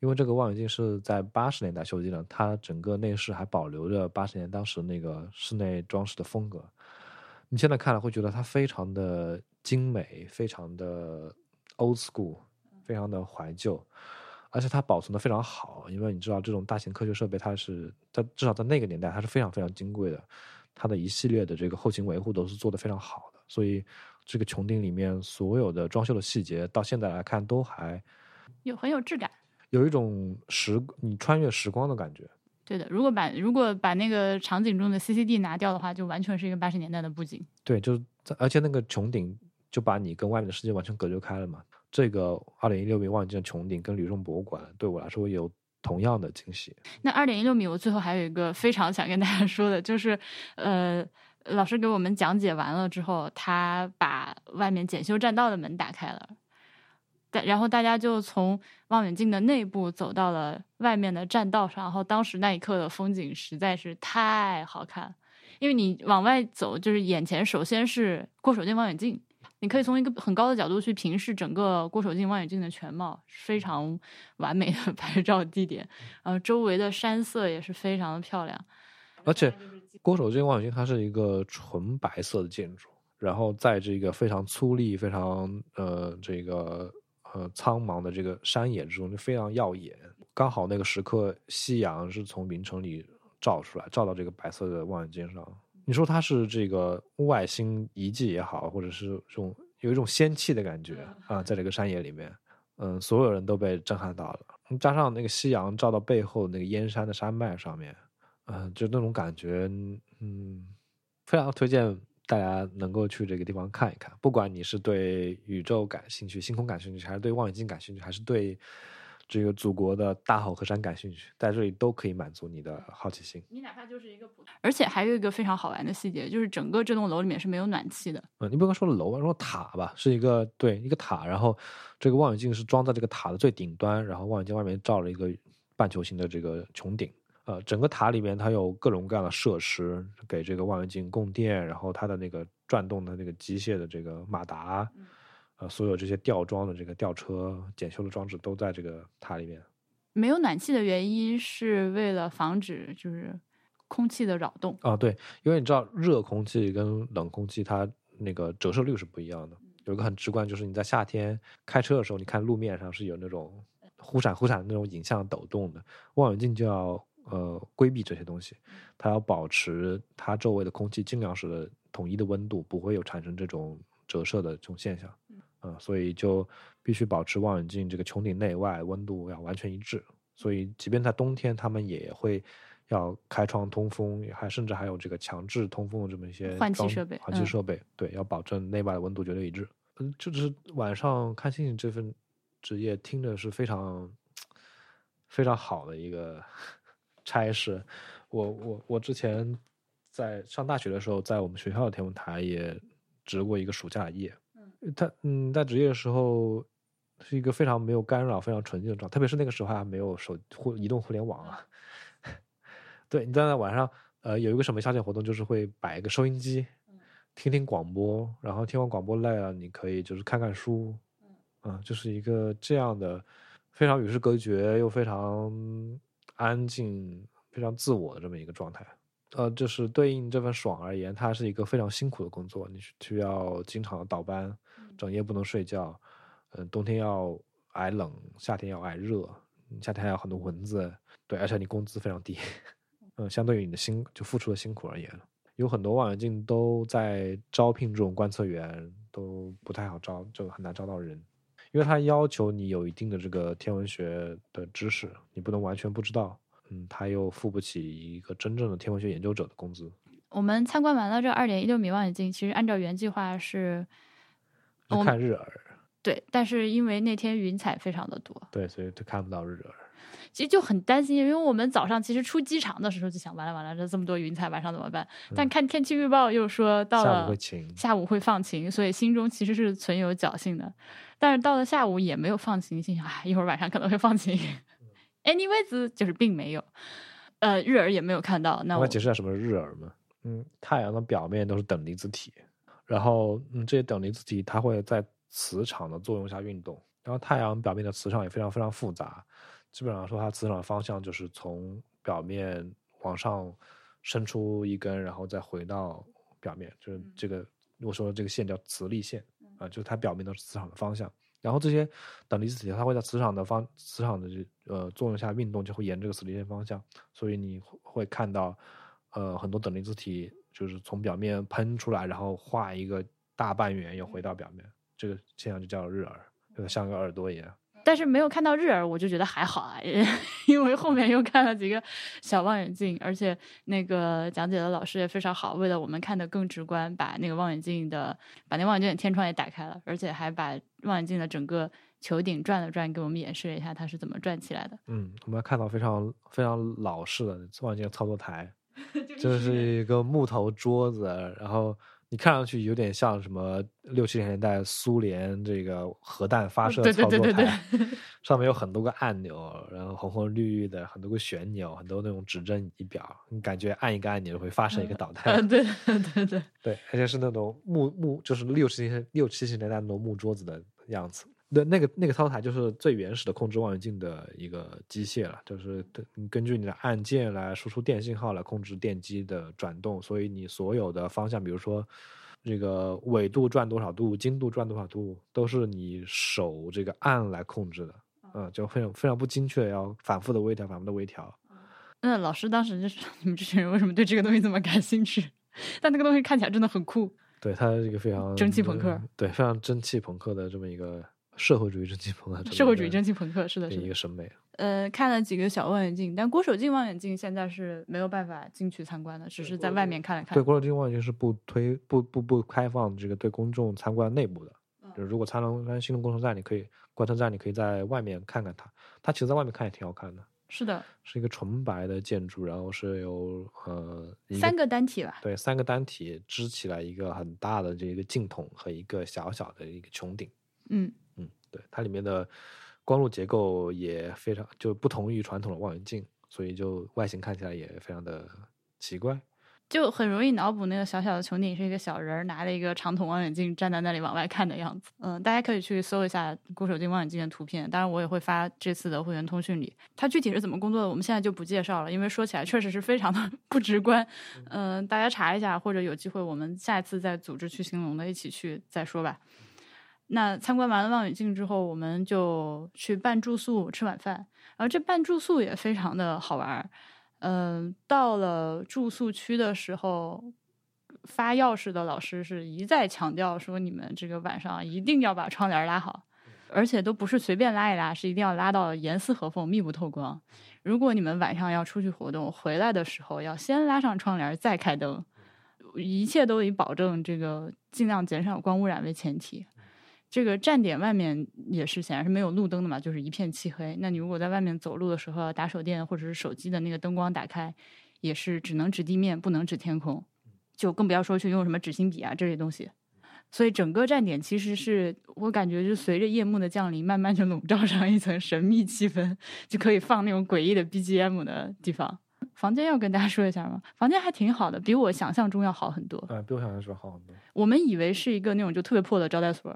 因为这个望远镜是在八十年代修建的，它整个内饰还保留着八十年当时那个室内装饰的风格。你现在看了会觉得它非常的精美，非常的 old school。非常的怀旧，而且它保存的非常好，因为你知道这种大型科学设备，它是在至少在那个年代，它是非常非常金贵的，它的一系列的这个后勤维护都是做的非常好的，所以这个穹顶里面所有的装修的细节，到现在来看都还有很有质感，有一种时你穿越时光的感觉。对的，如果把如果把那个场景中的 CCD 拿掉的话，就完全是一个八十年代的布景。对，就在而且那个穹顶就把你跟外面的世界完全隔绝开了嘛。这个二点一六米望远镜穹顶跟旅顺博物馆对我来说有同样的惊喜。那二点一六米，我最后还有一个非常想跟大家说的，就是呃，老师给我们讲解完了之后，他把外面检修栈道的门打开了。但然后大家就从望远镜的内部走到了外面的栈道上，然后当时那一刻的风景实在是太好看，因为你往外走，就是眼前首先是过手电望远镜，你可以从一个很高的角度去平视整个郭守敬望远镜的全貌，非常完美的 拍照地点，然后周围的山色也是非常的漂亮，而且郭守敬望远镜它是一个纯白色的建筑，然后在这个非常粗粝、非常呃这个。呃，苍茫的这个山野之中就非常耀眼。刚好那个时刻，夕阳是从云层里照出来，照到这个白色的望远镜上。你说它是这个外星遗迹也好，或者是这种有一种仙气的感觉啊，在这个山野里面，嗯，所有人都被震撼到了。加上那个夕阳照到背后那个燕山的山脉上面，嗯，就那种感觉，嗯，非常推荐。大家能够去这个地方看一看，不管你是对宇宙感兴趣、星空感兴趣，还是对望远镜感兴趣，还是对这个祖国的大好河山感兴趣，在这里都可以满足你的好奇心。你哪怕就是一个普通，而且还有一个非常好玩的细节，就是整个这栋楼里面是没有暖气的。嗯，你不能说楼，说塔吧，是一个对一个塔，然后这个望远镜是装在这个塔的最顶端，然后望远镜外面罩了一个半球形的这个穹顶。呃，整个塔里面它有各种各样的设施，给这个望远镜供电，然后它的那个转动的那个机械的这个马达，呃，所有这些吊装的这个吊车、检修的装置都在这个塔里面。没有暖气的原因是为了防止就是空气的扰动啊，对，因为你知道热空气跟冷空气它那个折射率是不一样的。有一个很直观，就是你在夏天开车的时候，你看路面上是有那种忽闪忽闪的那种影像抖动的，望远镜就要。呃，规避这些东西，它要保持它周围的空气尽量是统一的温度，不会有产生这种折射的这种现象。嗯，所以就必须保持望远镜这个穹顶内外温度要完全一致。所以，即便在冬天，他们也会要开窗通风，还甚至还有这个强制通风的这么一些换气设备。换气设备，对，要保证内外的温度绝对一致。嗯，就是晚上看星星这份职业，听着是非常非常好的一个。差事，我我我之前在上大学的时候，在我们学校的天文台也值过一个暑假夜。嗯，他嗯在职业的时候是一个非常没有干扰、非常纯净的状态，特别是那个时候还没有手互移动互联网啊。对，你在那晚上呃有一个什么消遣活动，就是会摆一个收音机，听听广播，然后听完广播累了，你可以就是看看书，嗯，就是一个这样的非常与世隔绝又非常。安静、非常自我的这么一个状态，呃，就是对应这份爽而言，它是一个非常辛苦的工作，你需要经常的倒班，整夜不能睡觉，嗯，冬天要挨冷，夏天要挨热，夏天还有很多蚊子，对，而且你工资非常低，嗯，相对于你的辛就付出的辛苦而言，有很多望远镜都在招聘这种观测员，都不太好招，就很难招到人。因为他要求你有一定的这个天文学的知识，你不能完全不知道。嗯，他又付不起一个真正的天文学研究者的工资。我们参观完了这二点一六米望远镜，其实按照原计划是看日珥。对，但是因为那天云彩非常的多，对，所以就看不到日珥。其实就很担心，因为我们早上其实出机场的时候就想，完了完了，这这么多云彩，晚上怎么办？但看天气预报又说到了下午会晴，下午会放晴，所以心中其实是存有侥幸的。但是到了下午也没有放晴，心想，哎，一会儿晚上可能会放晴。Anyways，就是并没有，呃，日珥也没有看到。那我解释下什么是日珥吗？嗯，太阳的表面都是等离子体，然后嗯，这些等离子体它会在磁场的作用下运动，然后太阳表面的磁场也非常非常复杂。基本上说，它磁场的方向就是从表面往上伸出一根，然后再回到表面，就是这个我说的这个线叫磁力线啊，就是它表面的磁场的方向。然后这些等离子体，它会在磁场的方磁场的这呃作用下运动，就会沿这个磁力线方向，所以你会看到呃很多等离子体就是从表面喷出来，然后画一个大半圆又回到表面，这个现象就叫日耳，就像个耳朵一样。但是没有看到日耳，我就觉得还好啊，因为后面又看了几个小望远镜，而且那个讲解的老师也非常好，为了我们看得更直观，把那个望远镜的把那望远镜的天窗也打开了，而且还把望远镜的整个球顶转了转，给我们演示了一下它是怎么转起来的。嗯，我们看到非常非常老式的望远镜操作台，就是一个木头桌子，然后你看上去有点像什么六七十年代苏联这个核弹发射操作台，对，上面有很多个按钮，然后红红绿绿的，很多个旋钮，很多那种指针仪表，你感觉按一个按钮会发射一个导弹。嗯，对 对对对，对，而且是那种木木，就是六七十六七十年代那种木桌子的样子。对，那个那个操作台就是最原始的控制望远镜的一个机械了，就是根据你的按键来输出电信号来控制电机的转动，所以你所有的方向，比如说这个纬度转多少度，经度转多少度，都是你手这个按来控制的。嗯，就非常非常不精确，要反复的微调，反复的微调。那老师当时就是 你们这群人为什么对这个东西这么感兴趣？但那个东西看起来真的很酷。对，它是一个非常蒸汽朋克，对，非常蒸汽朋克的这么一个社会主义蒸汽朋克，社会主义蒸汽朋克，是的，是的一个。审美。呃，看了几个小望远镜，但郭守敬望远镜现在是没有办法进去参观的，只是在外面看了看对，。郭守敬望远镜是不推不不不开放这个对公众参观内部的。嗯就是如果参观新龙工程站，你可以观测站，你可以在外面看看它。它其实在外面看也挺好看的，是的，是一个纯白的建筑，然后是由呃三个单体吧。对三个单体支起来一个很大的这个镜筒和一个小小的一个穹顶。嗯，嗯，对，它里面的光路结构也非常就不同于传统的望远镜，所以就外形看起来也非常的奇怪。就很容易脑补那个小小的穹顶是一个小人儿拿着一个长筒望远镜站在那里往外看的样子。嗯，大家可以去搜一下郭守敬望远镜的图片，当然我也会发这次的会员通讯里。它具体是怎么工作的，我们现在就不介绍了，因为说起来确实是非常的 不直观。嗯、大家查一下，或者有机会我们下一次再组织去兴隆的一起去再说吧。那参观完了望远镜之后，我们就去办住宿、吃晚饭。然后这办住宿也非常的好玩儿。嗯，到了住宿区的时候，发钥匙的老师是一再强调说，你们这个晚上一定要把窗帘拉好，而且都不是随便拉一拉，是一定要拉到严丝合缝、密不透光。如果你们晚上要出去活动，回来的时候要先拉上窗帘，再开灯，一切都以保证这个尽量减少光污染为前提。这个站点外面也是显然是没有路灯的嘛，就是一片漆黑。那你如果在外面走路的时候打手电或者是手机的那个灯光打开，也是只能指地面，不能指天空，就更不要说去用什么指心笔啊这些东西。所以整个站点其实是我感觉，就随着夜幕的降临，慢慢就笼罩上一层神秘气氛，就可以放那种诡异的 BGM 的地方。房间要跟大家说一下吗？房间还挺好的，比我想象中要好很多。嗯、比我想象中好很多。我们以为是一个那种就特别破的招待所，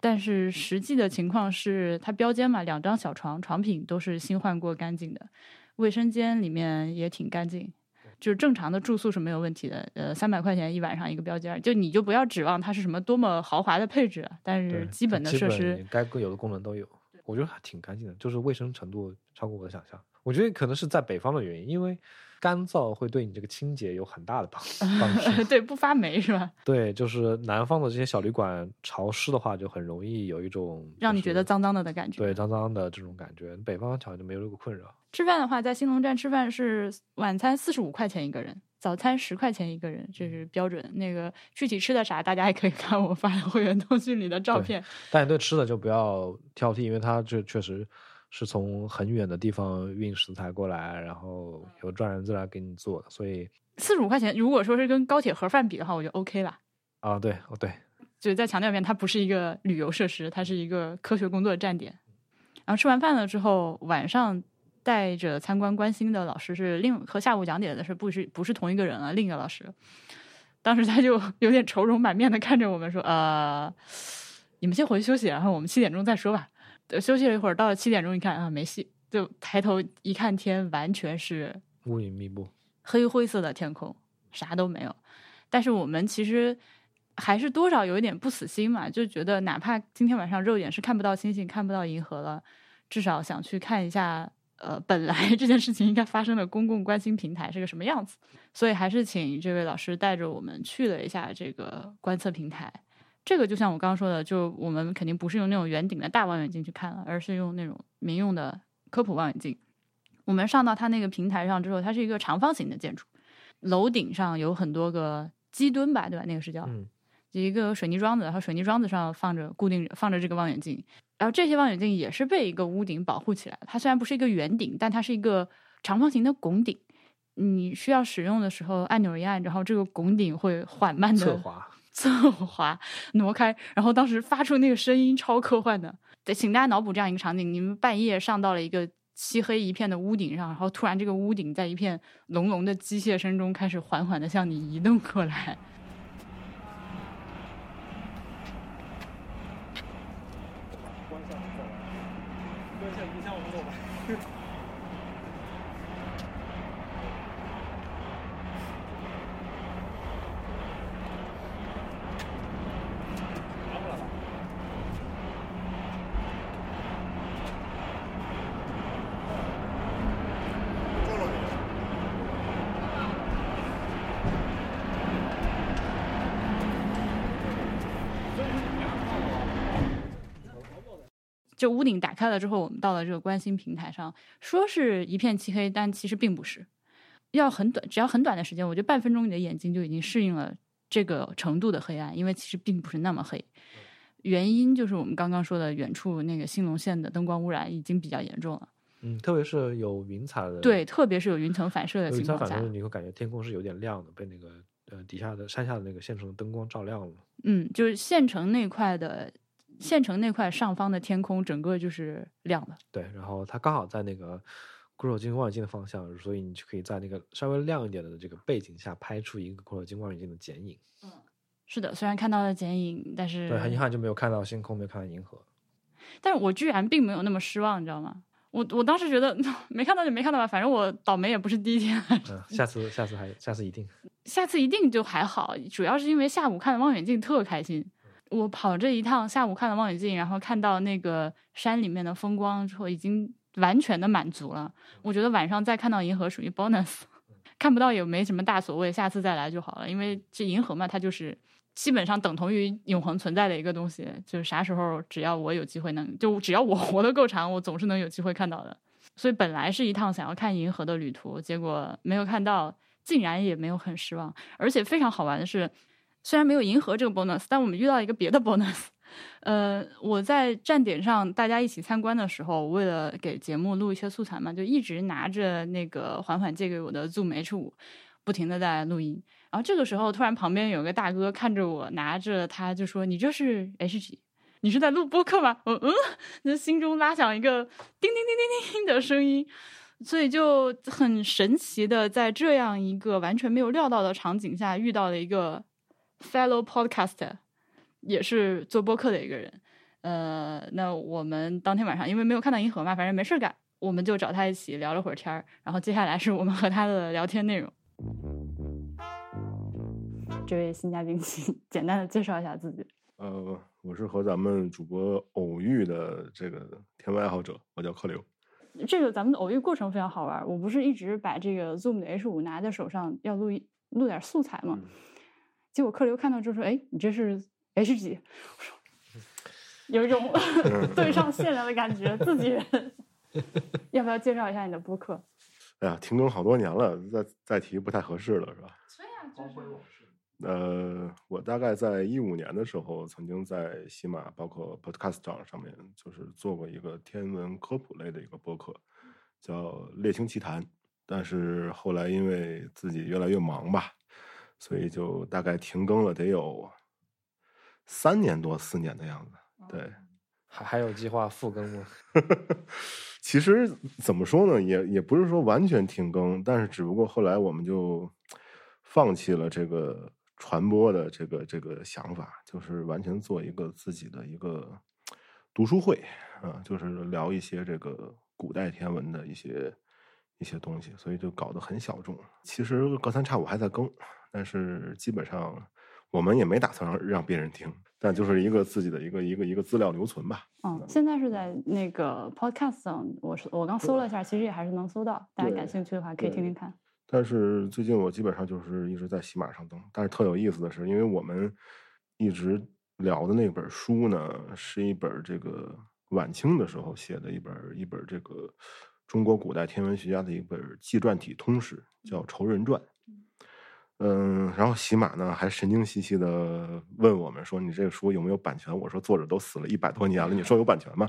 但是实际的情况是，它标间嘛，两张小床，床品都是新换过干净的，卫生间里面也挺干净，就是正常的住宿是没有问题的。呃，三百块钱一晚上一个标间，就你就不要指望它是什么多么豪华的配置啊，但是，基本的设施，该有的功能都有。我觉得还挺干净的，就是卫生程度超过我的想象。我觉得可能是在北方的原因，因为干燥会对你这个清洁有很大的帮 帮助。对，不发霉是吧？对，就是南方的这些小旅馆潮湿的话，就很容易有一种让你觉得脏脏的的感觉。对脏脏的这种感觉。北方好像就没有这个困扰。吃饭的话，在兴隆站吃饭是晚餐四十五块钱一个人，早餐十块钱一个人，这是标准。那个具体吃的啥，大家也可以看我发的会员通讯里的照片。但你对吃的就不要挑剔，因为它这确实是从很远的地方运食材过来，然后有专人在那给你做的，所以四十五块钱，如果说是跟高铁盒饭比的话，我就 OK 了。啊，对，哦对，就再强调一遍，它不是一个旅游设施，它是一个科学工作站点。然后吃完饭了之后，晚上带着参观关心的老师是另和下午讲解的是不是不是同一个人啊，另一个老师。当时他就 有点愁容满面的看着我们说：“呃，你们先回去休息，然后我们七点钟再说吧。”呃休息了一会儿，到了七点钟一看啊，没戏，就抬头一看天，完全是乌云密布。黑灰色的天空，啥都没有。但是我们其实还是多少有一点不死心嘛，就觉得哪怕今天晚上肉眼是看不到星星、看不到银河了，至少想去看一下，呃，本来这件事情应该发生的公共关心平台是个什么样子。所以还是请这位老师带着我们去了一下这个观测平台。这个就像我刚刚说的，就我们肯定不是用那种圆顶的大望远镜去看了，而是用那种民用的科普望远镜。我们上到它那个平台上之后，它是一个长方形的建筑，楼顶上有很多个基墩吧，对吧？那个是叫，嗯，一个水泥桩子，然后水泥桩子上放着固定着放着这个望远镜，然后这些望远镜也是被一个屋顶保护起来。它虽然不是一个圆顶，但它是一个长方形的拱顶。你需要使用的时候，按钮一按，然后这个拱顶会缓慢的侧滑，侧滑挪开，然后当时发出那个声音超科幻的。得，请大家脑补这样一个场景：你们半夜上到了一个漆黑一片的屋顶上，然后突然这个屋顶在一片隆隆的机械声中开始缓缓的向你移动过来。就屋顶打开了之后，我们到了这个观星平台上，说是一片漆黑，但其实并不是。要很短，只要很短的时间，我觉得半分钟，你的眼睛就已经适应了这个程度的黑暗，因为其实并不是那么黑。原因就是我们刚刚说的，远处那个兴隆县的灯光污染已经比较严重了。嗯，特别是有云彩的，对，特别是有云层反射的情况下，你会感觉天空是有点亮的，被那个呃底下的山下的那个县城的灯光照亮了。嗯，就是县城那块的。县城那块上方的天空，整个就是亮的。对，然后它刚好在那个骷髅金望远镜的方向，所以你就可以在那个稍微亮一点的这个背景下拍出一个骷髅金望远镜的剪影。嗯，是的，虽然看到了剪影，但是对，很遗憾就没有看到星空，没有看到银河。但是我居然并没有那么失望，你知道吗？我我当时觉得 没看到就没看到吧，反正我倒霉也不是第一天。嗯，下次下次还下次一定，下次一定就还好，主要是因为下午看的望远镜特开心。我跑这一趟，下午看了望远镜，然后看到那个山里面的风光之后，已经完全的满足了。我觉得晚上再看到银河属于 bonus，看不到也没什么大所谓，下次再来就好了。因为这银河嘛，它就是基本上等同于永恒存在的一个东西，就是啥时候只要我有机会能，就只要我 活得够长，我总是能有机会看到的。所以本来是一趟想要看银河的旅途，结果没有看到，竟然也没有很失望。而且非常好玩的是。虽然没有迎合这个 bonus，但我们遇到一个别的 bonus。呃，我在站点上大家一起参观的时候，为了给节目录一些素材嘛，就一直拿着那个缓缓借给我的 Zoom H 五，不停的在录音。然后这个时候，突然旁边有个大哥看着我拿着他就说：“你这是 H 几？你是在录播客吗？”嗯嗯，那心中拉响一个叮叮叮叮叮的声音，所以就很神奇的在这样一个完全没有料到的场景下遇到了一个。Fellow podcaster，也是做播客的一个人。呃，那我们当天晚上因为没有看到银河嘛，反正没事干，我们就找他一起聊了会儿天儿。然后接下来是我们和他的聊天内容。这位新嘉宾，请 简单的介绍一下自己。呃，我是和咱们主播偶遇的这个天文爱好者，我叫柯流。这个咱们的偶遇过程非常好玩。我不是一直把这个 Zoom 的 H 五拿在手上，要录一录点素材吗？结果客流看到之后说：“哎，你这是 H 几？”有一种 对上线了的感觉。自己人，要不要介绍一下你的播客？哎呀，停更好多年了，再再提不太合适了，是吧？所以啊，就是。呃，我大概在一五年的时候，曾经在喜马，包括 Podcast 上面，就是做过一个天文科普类的一个播客，叫《猎星奇谈》。但是后来因为自己越来越忙吧。所以就大概停更了，得有三年多四年的样子。对，还还有计划复更吗？其实怎么说呢，也也不是说完全停更，但是只不过后来我们就放弃了这个传播的这个这个想法，就是完全做一个自己的一个读书会啊，就是聊一些这个古代天文的一些一些东西，所以就搞得很小众。其实隔三差五还在更。但是基本上我们也没打算让让别人听，但就是一个自己的一个一个一个资料留存吧。嗯，现在是在那个 Podcast 上，我是我刚搜了一下，其实也还是能搜到。大家感兴趣的话可以听听看。但是最近我基本上就是一直在喜马上登。但是特有意思的是，因为我们一直聊的那本书呢，是一本这个晚清的时候写的一本一本这个中国古代天文学家的一本纪传体通史，叫《仇人传》。嗯，然后喜马呢还神经兮兮的问我们说：“你这个书有没有版权？”我说：“作者都死了一百多年了，你说有版权吗？”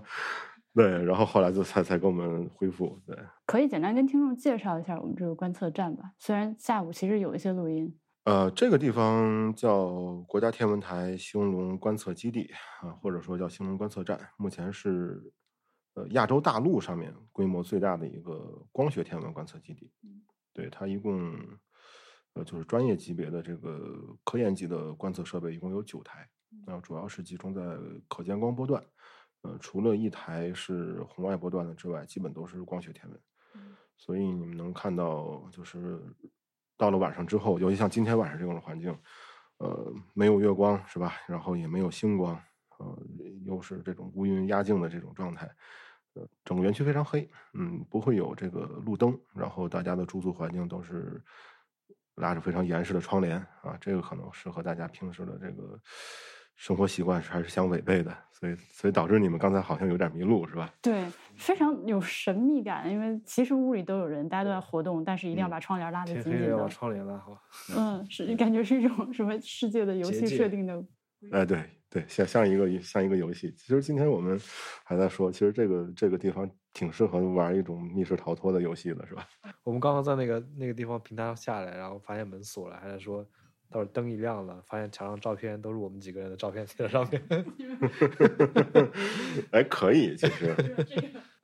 对，然后后来就才才给我们恢复。对，可以简单跟听众介绍一下我们这个观测站吧。虽然下午其实有一些录音，呃，这个地方叫国家天文台兴隆观测基地啊，或者说叫兴隆观测站，目前是呃亚洲大陆上面规模最大的一个光学天文观测基地。对，它一共呃就是专业级别的这个科研级的观测设备，一共有九台，然后主要是集中在可见光波段。呃，除了一台是红外波段的之外，基本都是光学天文。所以你们能看到，就是到了晚上之后，尤其像今天晚上这种环境，呃，没有月光是吧？然后也没有星光，呃，又是这种乌云压境的这种状态，呃，整个园区非常黑，嗯，不会有这个路灯，然后大家的住宿环境都是拉着非常严实的窗帘啊，这个可能是和大家平时的这个。生活习惯是还是相违背的，所以所以导致你们刚才好像有点迷路，是吧？对，非常有神秘感，因为其实屋里都有人，大家都在活动，但是一定要把窗帘拉得紧紧的。把窗帘拉好。嗯，是感觉是一种什么世界的游戏设定的。哎，对对，像像一个像一个游戏。其实今天我们还在说，其实这个这个地方挺适合玩一种密室逃脱的游戏的，是吧？我们刚刚在那个那个地方平台上下来，然后发现门锁了，还在说。到时候灯一亮了，发现墙上照片都是我们几个人的照片贴在上面。哎，可以，其实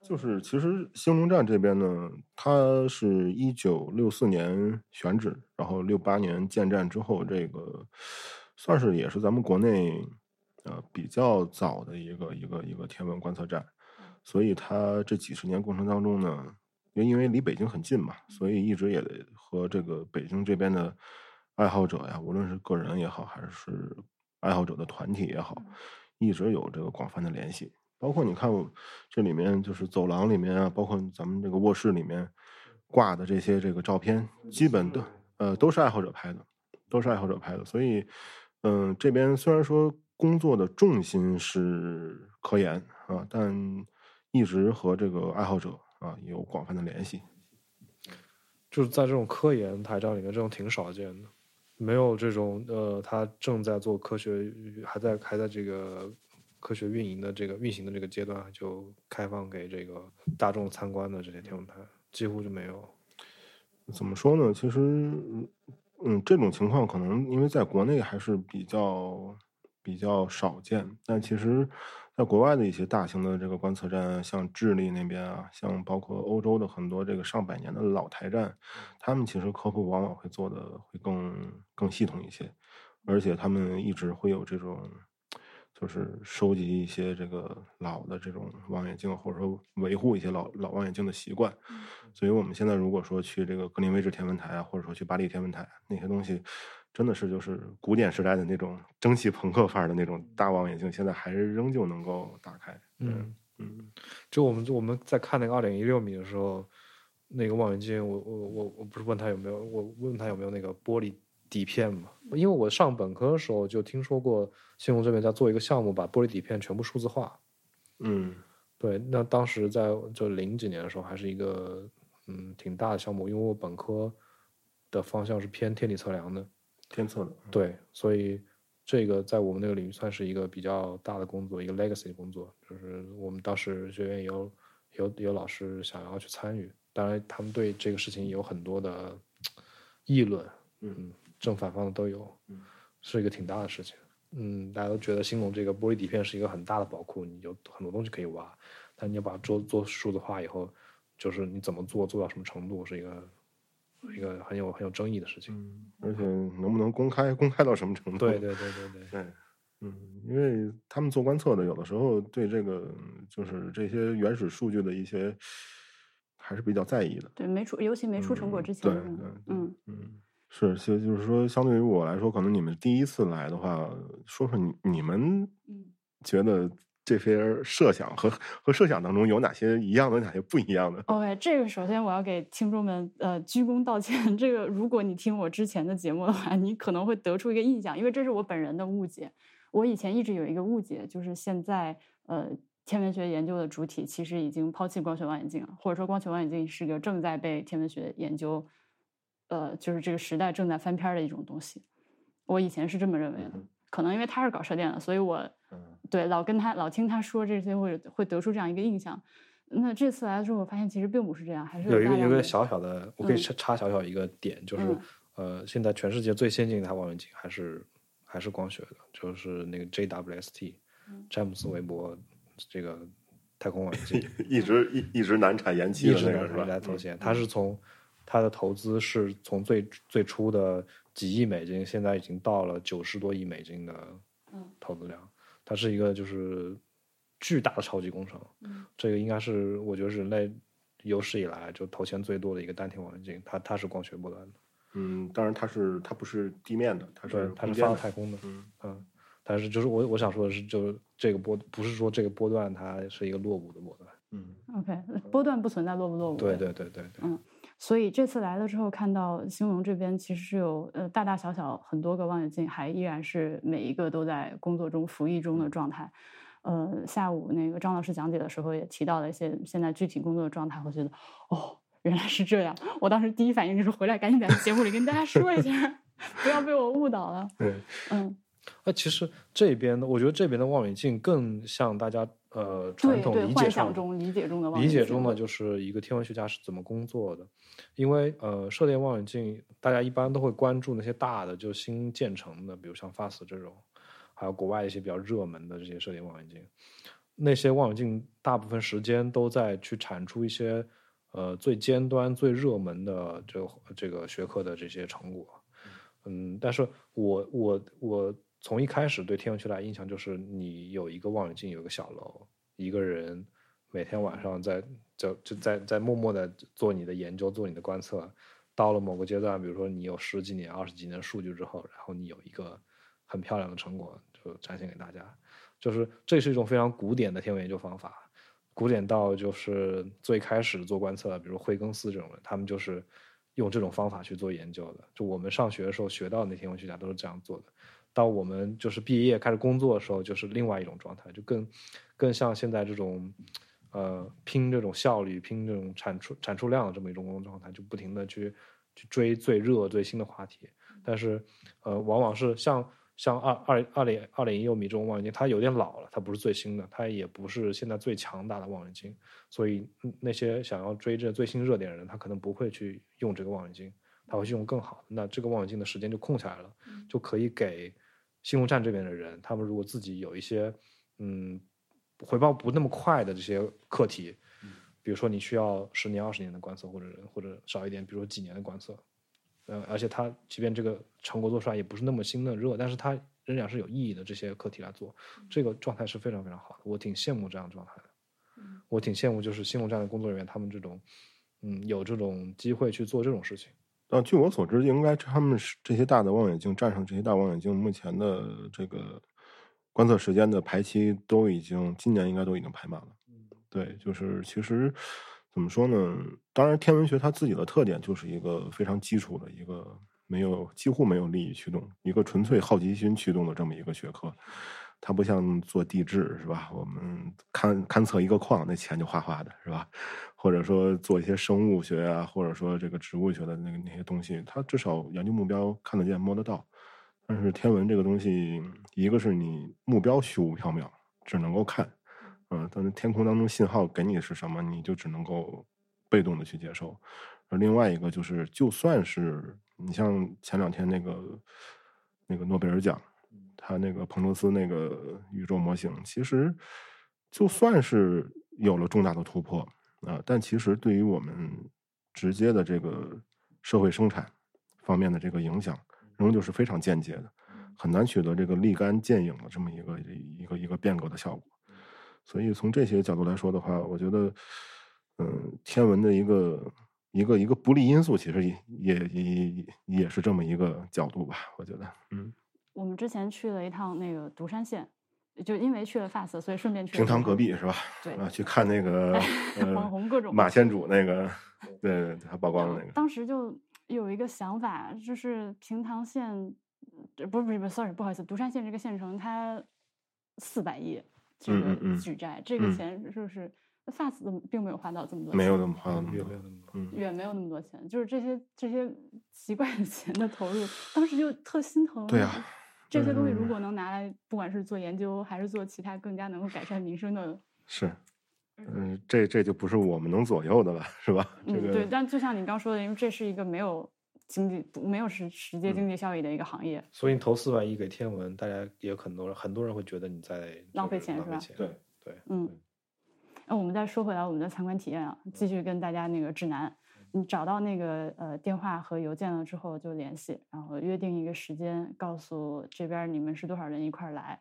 就是其实兴隆站这边呢，它是一九六四年选址，然后六八年建站之后，这个算是也是咱们国内呃比较早的一个一个一个天文观测站，所以它这几十年过程当中呢，因因为离北京很近嘛，所以一直也和这个北京这边的。爱好者呀，无论是个人也好，还是爱好者的团体也好，一直有这个广泛的联系。包括你看我，这里面就是走廊里面啊，包括咱们这个卧室里面挂的这些这个照片，基本都呃都是爱好者拍的，都是爱好者拍的。所以，嗯，这边虽然说工作的重心是科研啊，但一直和这个爱好者啊有广泛的联系。就是在这种科研台账里面，这种挺少见的。没有这种呃，他正在做科学，还在还在这个科学运营的这个运行的这个阶段，就开放给这个大众参观的这些天文台，几乎就没有。怎么说呢？其实，嗯，这种情况可能因为在国内还是比较比较少见，但其实。在国外的一些大型的这个观测站，像智利那边啊，像包括欧洲的很多这个上百年的老台站，他们其实科普往往会做的会更更系统一些，而且他们一直会有这种，就是收集一些这个老的这种望远镜，或者说维护一些老老望远镜的习惯。所以我们现在如果说去这个格林威治天文台啊，或者说去巴黎天文台那些东西。真的是就是古典时代的那种蒸汽朋克范儿的那种大望远镜，现在还是仍旧能够打开。嗯嗯，就我们我们在看那个二点一六米的时候，那个望远镜，我我我我不是问他有没有，我问他有没有那个玻璃底片嘛？因为我上本科的时候就听说过新隆这边在做一个项目，把玻璃底片全部数字化。嗯，对，那当时在就零几年的时候，还是一个嗯挺大的项目，因为我本科的方向是偏天体测量的。监测的对，所以这个在我们那个领域算是一个比较大的工作，一个 legacy 工作。就是我们当时学院有有有老师想要去参与，当然他们对这个事情有很多的议论，嗯，正反方的都有，是一个挺大的事情。嗯，大家都觉得兴隆这个玻璃底片是一个很大的宝库，你有很多东西可以挖，但你要把它做做数字化以后，就是你怎么做做到什么程度，是一个。一个很有很有争议的事情，而且能不能公开，公开到什么程度？对对对对对对，嗯，因为他们做观测的，有的时候对这个就是这些原始数据的一些还是比较在意的。对，没出，尤其没出成果之前，对，嗯嗯，是，其实就是说，相对于我来说，可能你们第一次来的话，说说你你们觉得。这些设想和和设想当中有哪些一样的，哪些不一样的？OK，这个首先我要给听众们呃鞠躬道歉。这个如果你听我之前的节目的话，你可能会得出一个印象，因为这是我本人的误解。我以前一直有一个误解，就是现在呃天文学研究的主体其实已经抛弃光学望远镜了，或者说光学望远镜是个正在被天文学研究，呃，就是这个时代正在翻篇的一种东西。我以前是这么认为的。可能因为他是搞射电的，所以我对老跟他老听他说这些，会会得出这样一个印象。那这次来的时候，我发现其实并不是这样，还是有一个有一个小小的，我可以插插小小一个点，就是呃，现在全世界最先进的一台望远镜还是还是光学的，就是那个 JWST，詹姆斯韦伯这个太空望远镜。一直一一直难产延期一直拿的那个是吧？来头衔，它是从它的投资是从最最初的几亿美金，现在已经到了九十多亿美金的嗯。投资量，它是一个就是巨大的超级工程。嗯。这个应该是我觉得人类有史以来就投钱最多的一个单体望远镜，它它是光学波段的，嗯，当然它是它不是地面的，它是，它是空间的发到太空的，嗯。嗯。但是就是我我想说的是，就是这个波不是说这个波段它是一个落伍的波段，嗯。OK，波段不存在落不落伍。对对对对对，嗯所以这次来了之后，看到兴隆这边其实是有呃大大小小很多个望远镜，还依然是每一个都在工作中服役中的状态。呃，下午那个张老师讲解的时候也提到了一些现在具体工作的状态，我觉得哦，原来是这样。我当时第一反应就是回来赶紧在节目里跟大家说一下，不要被我误导了。对，嗯，那其实这边的，我觉得这边的望远镜更像大家呃传统理解上想中理解中的望理远镜解中呢，就是一个天文学家是怎么工作的。因为呃，射电望远镜大家一般都会关注那些大的，就新建成的，比如像 FAST 这种，还有国外一些比较热门的这些射电望远镜。那些望远镜大部分时间都在去产出一些呃最尖端、最热门的这个这个学科的这些成果。嗯，但是我我我从一开始对天文学的印象就是，你有一个望远镜，有一个小楼，一个人每天晚上在就就在在默默的做你的研究，做你的观测。到了某个阶段，比如说你有十几年、二十几年的数据之后，然后你有一个很漂亮的成果，就展现给大家。就是这是一种非常古典的天文研究方法，古典到就是最开始做观测，比如惠更斯这种人，他们就是用这种方法去做研究的。就我们上学的时候学到的那天文学家都是这样做的。到我们就是毕业开始工作的时候，就是另外一种状态，就更更像现在这种呃拼这种效率、拼这种产出产出量的这么一种工作状态，就不停的去去追最热最新的话题。但是呃，往往是像像二二二零二零一六米这种望远镜，它有点老了，它不是最新的，它也不是现在最强大的望远镜，所以嗯那些想要追这最新热点的人，他可能不会去用这个望远镜，他会去用更好的。那这个望远镜的时间就空下来了，就可以给新龙站这边的人，他们如果自己有一些嗯回报不那么快的这些课题，比如说你需要十年、二十年的观测，或者或者少一点，比如说几年的观测，呃，而且他即便这个成果做出来也不是那么新的热，但是他仍然是有意义的这些课题来做，这个状态是非常非常好的，我挺羡慕这样状态的。我挺羡慕就是新龙站的工作人员，他们这种嗯有这种机会去做这种事情。但据我所知，应该他们是这些大的望远镜站上这些大望远镜，目前的这个观测时间的排期都已经今年应该都已经排满了。对，就是其实怎么说呢？当然，天文学它自己的特点就是一个非常基础的一个没有几乎没有利益驱动，一个纯粹好奇心驱动的这么一个学科。它不像做地质是吧？我们勘勘测一个矿，那钱就哗哗的是吧？或者说做一些生物学啊，或者说这个植物学的那个那些东西，它至少研究目标看得见摸得到。但是天文这个东西，一个是你目标虚无缥缈，只能够看，嗯，但是天空当中信号给你是什么，你就只能够被动的去接受。而另外一个就是，就算是你像前两天那个那个诺贝尔奖，他那个彭罗斯那个宇宙模型，其实就算是有了重大的突破啊、但其实对于我们直接的这个社会生产方面的这个影响，仍旧是非常间接的，很难取得这个立竿见影的这么一个一个一个变革的效果。所以从这些角度来说的话，我觉得，嗯，天文的一个一个一个不利因素，其实也也也也是这么一个角度吧。我觉得，嗯，我们之前去了一趟那个独山县，就因为去了 FAST，所以顺便去了平塘隔壁是吧？对啊，去看那个 网红各种马先主那个，对，他曝光的那个，当时就有一个想法，就是平塘县，呃不是不是不是，sorry，不好意思，独山县这个县城它四百亿这个嗯嗯嗯举债，这个嗯钱就是 FAST 都并没有花到这么多钱，没有那么花没有，那么多？嗯，远没有那么多钱，就是这些这些奇怪的钱的投入，当时就特心疼。对啊这些东西如嗯果能拿来，不管是做研究还是做其他更加能够改善民生的，是，嗯，这这就不是我们能左右的了，是吧？这嗯，对。但就像你刚说的，因为这是一个没有经济没有实实际经济效益的一个行业。所以你投四万亿给天文，大家也有很多人，很多人会觉得你在浪费钱是吧。对对，嗯，那我们再说回来我们的参观体验啊，继续跟大家那个指南。你找到那个呃电话和邮件了之后就联系，然后约定一个时间，告诉这边你们是多少人一块儿来。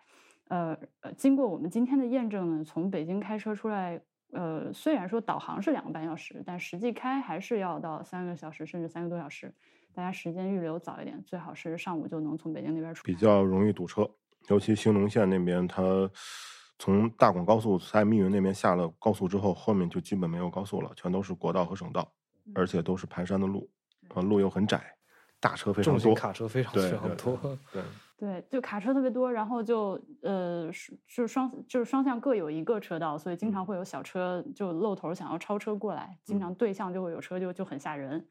呃呃，经过我们今天的验证呢，从北京开车出来，呃，虽然说导航是两个半小时，但实际开还是要到三个小时甚至三个多小时。大家时间预留早一点，最好是上午就能从北京那边出。比较容易堵车，尤其兴隆县那边，它从大广高速在密云那边下了高速之后，后面就基本没有高速了，全都是国道和省道，而且都是盘山的路，啊，路又很窄，大车非常多，重型卡车非常非常多。对，对，就卡车特别多，然后就呃是就是双就是双向各有一个车道，所以经常会有小车就露头想要超车过来，经常对向就会有车就就很吓人。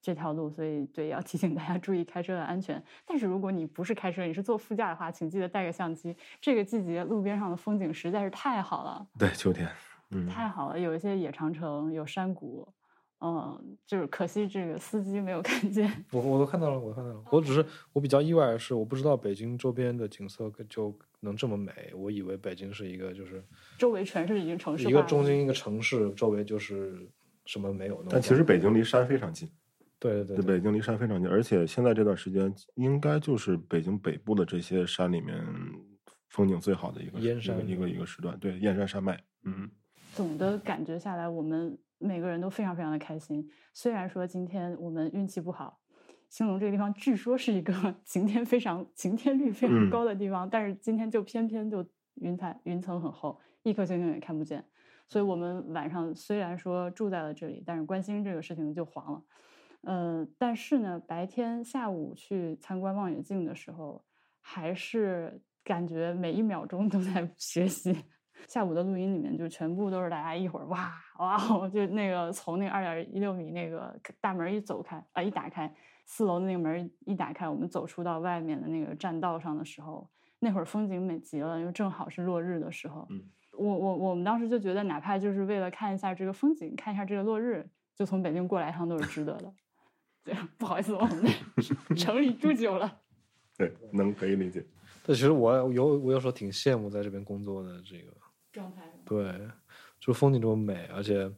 这条路，所以对要提醒大家注意开车的安全。但是如果你不是开车，你是坐副驾的话，请记得带个相机。这个季节路边上的风景实在是太好了，对，秋天，嗯，太好了，有一些野长城，有山谷，嗯，就是可惜这个司机没有 看见。我我都看到了，我看到了。我只是我比较意外的是，我不知道北京周边的景色就能这么美。我以为北京是一个就是周围全是已经城市一个中心一个城市，周围就是什么没有。但其实北京离山非常近，对对对对，北京离山非常近，而且现在这段时间应该就是北京北部的这些山里面风景最好的一个燕山一个一个一个时段，对，燕山山脉，嗯，总的感觉下来，我们每个人都非常非常的开心。虽然说今天我们运气不好，兴隆这个地方据说是一个 晴天非常晴天率非常嗯高的地方，但是今天就偏偏就云彩云层很厚，一颗星星也看不见。所以我们晚上虽然说住在了这里，但是观星这个事情就黄了。呃，但是呢，白天下午去参观望远镜的时候，还是感觉每一秒钟都在 学习。下午的录音里面就全部都是大家一会儿哇哇哦，就那个从那个二点一六米那个大门一走开啊、一打开，四楼的那个门一打开，我们走出到外面的那个栈道上的时候，那会儿风景美极了，因为正好是落日的时候。嗯我我我们当时就觉得，哪怕就是为了看一下这个风景，看一下这个落日，就从北京过来一趟都是值得的。对，不好意思，我们在 城里住久了。对，能可以理解。但其实我有我有时候挺羡慕在这边工作的这个，状态对，就风景这么美，而且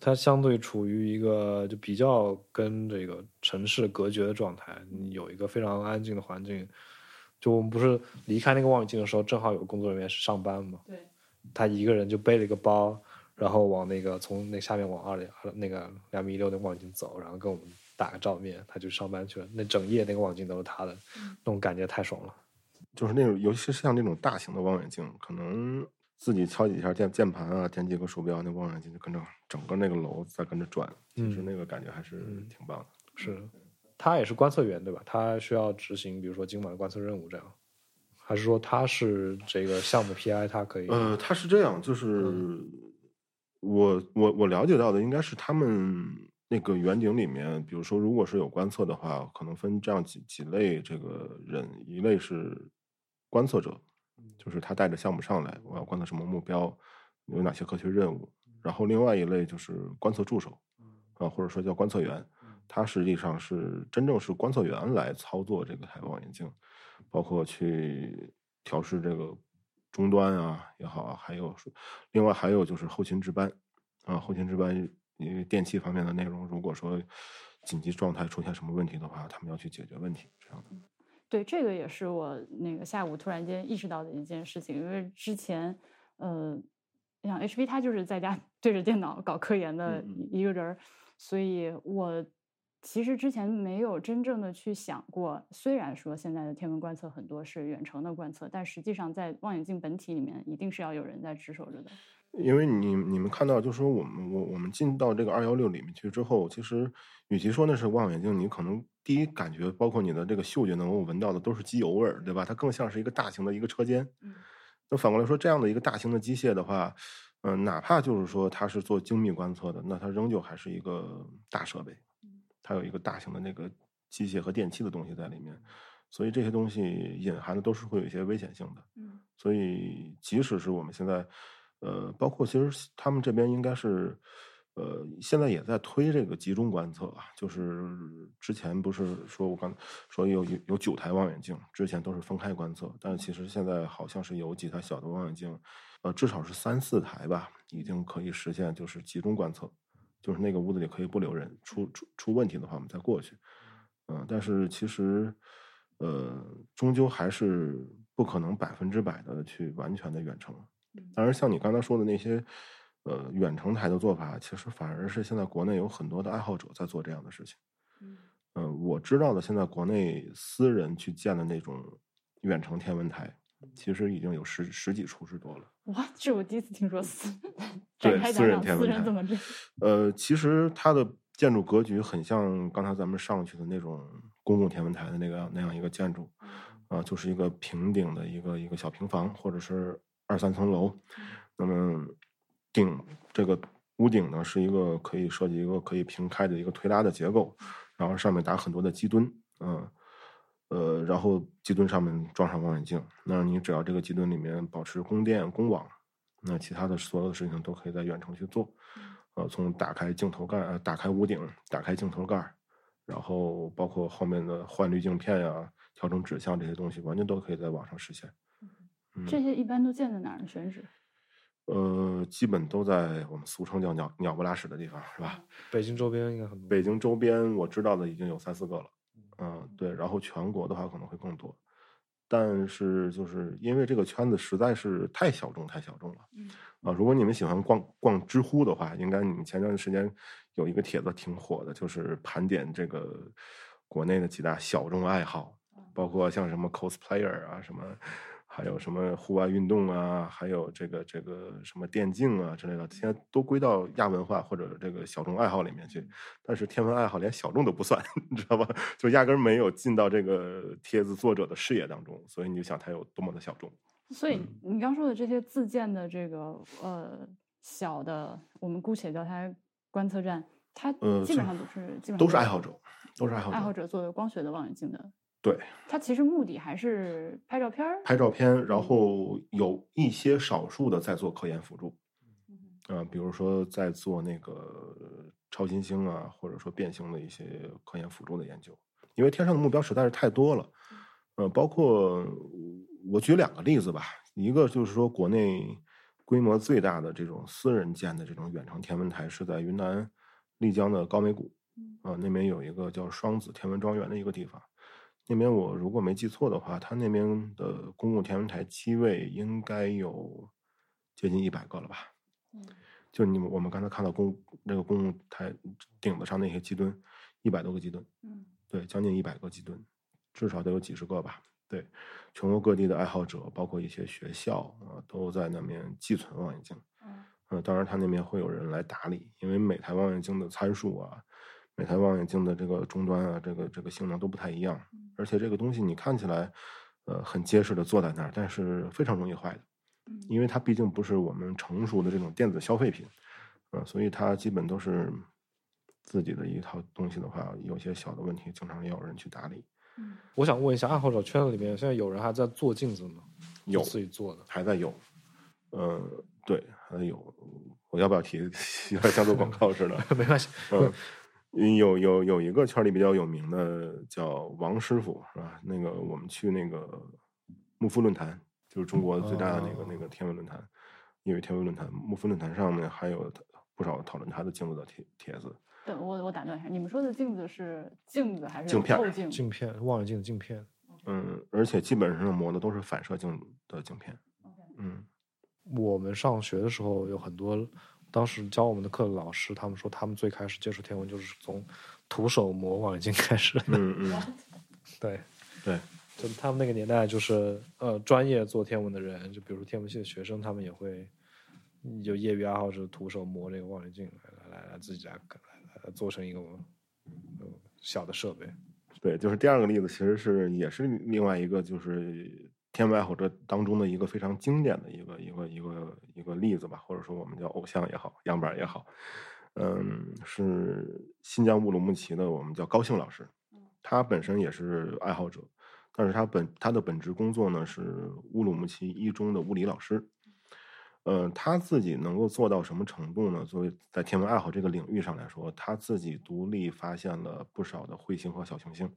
它相对处于一个就比较跟这个城市隔绝的状态，你有一个非常安静的环境。就我们不是离开那个望远镜的时候，正好有工作人员是上班嘛，对，他一个人就背了一个包，然后往那个从那下面往二点那个两米一六那个望远镜走，然后跟我们打个照面，他就上班去了。那整夜那个望远镜都是他的，那种感觉太爽了。就是那种，尤其是像那种大型的望远镜，可能自己敲几下键键盘啊，点几个鼠标，那望远镜就跟着整个那个楼在跟着转，其实嗯那个感觉还是嗯挺棒的。是，他也是观测员对吧？他需要执行，比如说今晚的观测任务这样，还是说他是这个项目 PI，他可以？呃，他是这样，就是我我我了解到的应该是他们那个远景里面，比如说如果是有观测的话，可能分这样几几类这个人，一类是观测者，就是他带着项目上来，我要观测什么目标，有哪些科学任务，然后另外一类就是观测助手，啊，或者说叫观测员，他实际上是真正是观测员来操作这个台望远镜，包括去调试这个终端啊也好啊，还有另外还有就是后勤值班啊，后勤值班因为电器方面的内容，如果说紧急状态出现什么问题的话，他们要去解决问题，这样的。对，这个也是我那个下午突然间意识到的一件事情，因为之前，呃，你想 HP 他就是在家对着电脑搞科研的一个人儿，所以我其实之前没有真正的去想过，虽然说现在的天文观测很多是远程的观测，但实际上在望远镜本体里面一定是要有人在值守着的。因为你你们看到，就是说我们我我们进到这个二幺六里面去之后，其实与其说那是望远镜，你可能第一感觉，包括你的这个嗅觉能够闻到的都是机油味儿，对吧？它更像是一个大型的一个车间。嗯那反过来说，这样的一个大型的机械的话，嗯、哪怕就是说它是做精密观测的，那它仍旧还是一个大设备，它有一个大型的那个机械和电器的东西在里面，所以这些东西隐含的都是会有一些危险性的。嗯所以即使是我们现在，呃，包括其实他们这边应该是，呃，现在也在推这个集中观测啊，就是之前不是说我刚说有有有九台望远镜，之前都是分开观测，但是其实现在好像是有几台小的望远镜，呃，至少是三四台吧，已经可以实现就是集中观测，就是那个屋子里可以不留人，出出出问题的话我们再过去，嗯、但是其实呃，终究还是不可能百分之百的去完全的远程。当然，像你刚才说的那些，呃，远程台的做法，其实反而是现在国内有很多的爱好者在做这样的事情。嗯呃、我知道的，现在国内私人去建的那种远程天文台，其实已经有十十几处之多了。哇，这我第一次听说私对私人天文台怎么这呃，其实它的建筑格局很像刚才咱们上去的那种公共天文台的那个那样一个建筑，啊、就是一个平顶的一个一个小平房，或者是二三层楼。那么顶这个屋顶呢，是一个可以设计一个可以平开的一个推拉的结构，然后上面打很多的基墩，嗯、呃，然后机墩上面装上望远镜，那你只要这个机墩里面保持供电、供网，那其他的所有的事情都可以在远程去做。呃，从打开镜头盖、呃、打开屋顶、打开镜头盖儿，然后包括后面的换滤镜片呀、调整指向这些东西，完全都可以在网上实现。嗯这些一般都建在哪儿呢？选址？呃，基本都在我们俗称叫鸟鸟不拉屎的地方，是吧？北京周边应该很多。北京周边我知道的已经有三四个了，嗯，对，然后全国的话可能会更多，但是就是因为这个圈子实在是太小众，太小众了，嗯啊，如果你们喜欢逛逛知乎的话，应该你们前段时间有一个帖子挺火的，就是盘点这个国内的几大小众爱好，包括像什么 cosplayer 啊，什么。还有什么户外运动啊，还有这个这个什么电竞啊之类的，现在都归到亚文化或者这个小众爱好里面去。但是天文爱好连小众都不算，你知道吧？就压根儿没有进到这个帖子作者的视野当中，所以你就想它有多么的小众。所以你刚说的这些自建的这个呃小的，我们姑且叫它观测站，它基本上都是基本上都是爱好者，都是爱好者。爱好者做的光学的望远镜的。对，它其实目的还是拍照片儿。拍照片，然后有一些少数的在做科研辅助，嗯呃，比如说在做那个超新星啊，或者说变星的一些科研辅助的研究，因为天上的目标实在是太多了，呃，包括我举两个例子吧，一个就是说国内规模最大的这种私人建的这种远程天文台是在云南丽江的高梅谷，啊、那边有一个叫双子天文庄园的一个地方。那边我如果没记错的话，他那边的公共天文台机位应该有接近一百个了吧？嗯就你们我们刚才看到公那个公共台顶子上那些机墩，一百多个机墩，嗯对，将近一百个机墩，至少得有几十个吧。对，全国各地的爱好者，包括一些学校啊，都在那边寄存望远镜。嗯嗯，当然，他那边会有人来打理，因为每台望远镜的参数啊，每台望远镜的这个终端啊，这个这个性能都不太一样，而且这个东西你看起来，呃，很结实的坐在那儿，但是非常容易坏的，嗯因为它毕竟不是我们成熟的这种电子消费品，嗯、所以它基本都是自己的一套东西的话，有些小的问题，经常也有人去打理。嗯我想问一下，爱好者圈子里面现在有人还在做镜子吗？有自己做的。还在有，呃，对，还在有。我要不要提？有点像做广告似的。没关系，嗯，有有有一个圈里比较有名的叫王师傅，是吧？那个我们去那个木夫论坛，就是中国最大的那个、那个天文论坛，因为天文论坛。木夫论坛上面还有不少讨论他的镜子的帖帖子。对，我我打断一下，你们说的镜子是镜子还是镜片镜？镜片，望远镜的镜片。嗯，而且基本上磨的都是反射镜的镜片。嗯我们上学的时候有很多，当时教我们的课的老师，他们说他们最开始接触天文就是从徒手磨望远镜开始的。嗯嗯，对，对，就他们那个年代，就是呃，专业做天文的人，就比如说天文系的学生，他们也会有业余爱好者徒手磨这个望远镜，来来来自己来来来做成一个呃小的设备。对，就是第二个例子，其实是也是另外一个就是天文爱好者当中的一个非常经典的一个一个一个一个例子吧，或者说我们叫偶像也好，样板也好，嗯，是新疆乌鲁木齐的我们叫高兴老师，他本身也是爱好者，但是他本他的本职工作呢是乌鲁木齐一中的物理老师。呃，他自己能够做到什么程度呢？作为在天文爱好这个领域上来说，他自己独立发现了不少的彗星和小行星，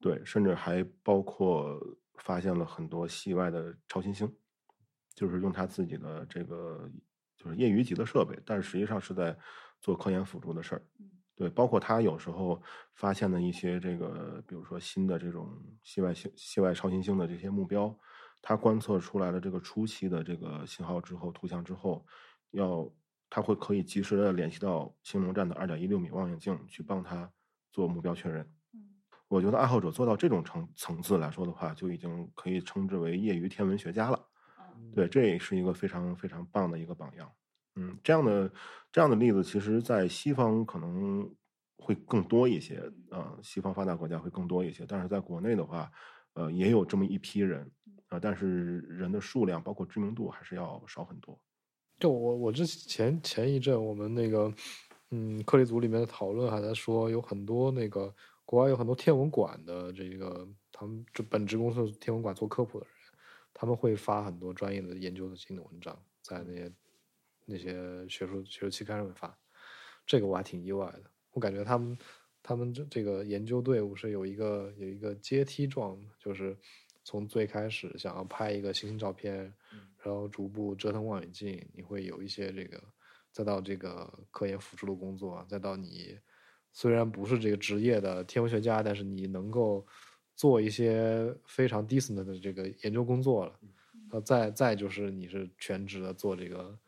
对，甚至还包括发现了很多系外的超新星，就是用他自己的这个就是业余级的设备，但是实际上是在做科研辅助的事儿。对，包括他有时候发现的一些这个，比如说新的这种系外系、系外超新星的这些目标，他观测出来了这个初期的这个信号之后、图像之后，要他会可以及时的联系到星龙站的二点一六米望远镜去帮他做目标确认。我觉得爱好者做到这种层层次来说的话，就已经可以称之为业余天文学家了。对，这也是一个非常非常棒的一个榜样。嗯，这样的这样的例子，其实，在西方可能会更多一些啊，西方发达国家会更多一些。但是在国内的话，呃，也有这么一批人啊，但是人的数量包括知名度还是要少很多。就我我之前前一阵我们那个嗯课题组里面的讨论还在说，有很多那个。国外有很多天文馆的这个，他们这本职工作天文馆做科普的人，他们会发很多专业的研究的新的文章，在那些那些学术学术期刊上面发，这个我还挺意外的。我感觉他们他们这这个研究队伍是有一个有一个阶梯状的，就是从最开始想要拍一个星星照片，然后逐步折腾望远镜，你会有一些这个，再到这个科研辅助的工作，再到你。虽然不是这个职业的天文学家，但是你能够做一些非常 decent 的这个研究工作了。呃，再再就是你是全职的做这个。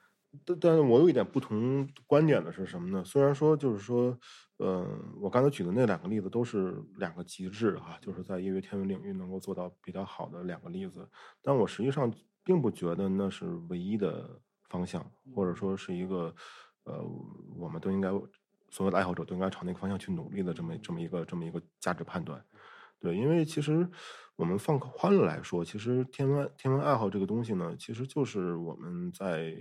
但但是我有一点不同观点的是什么呢？虽然说就是说，嗯，我刚才举的那两个例子都是两个极致哈，就是在业余天文领域能够做到比较好的两个例子，但我实际上并不觉得那是唯一的方向，或者说是一个呃，我们都应该。所有的爱好者都应该朝那个方向去努力的，这么这么一个这么一个价值判断，对，因为其实我们放宽了来说，其实天文天文爱好这个东西呢，其实就是我们在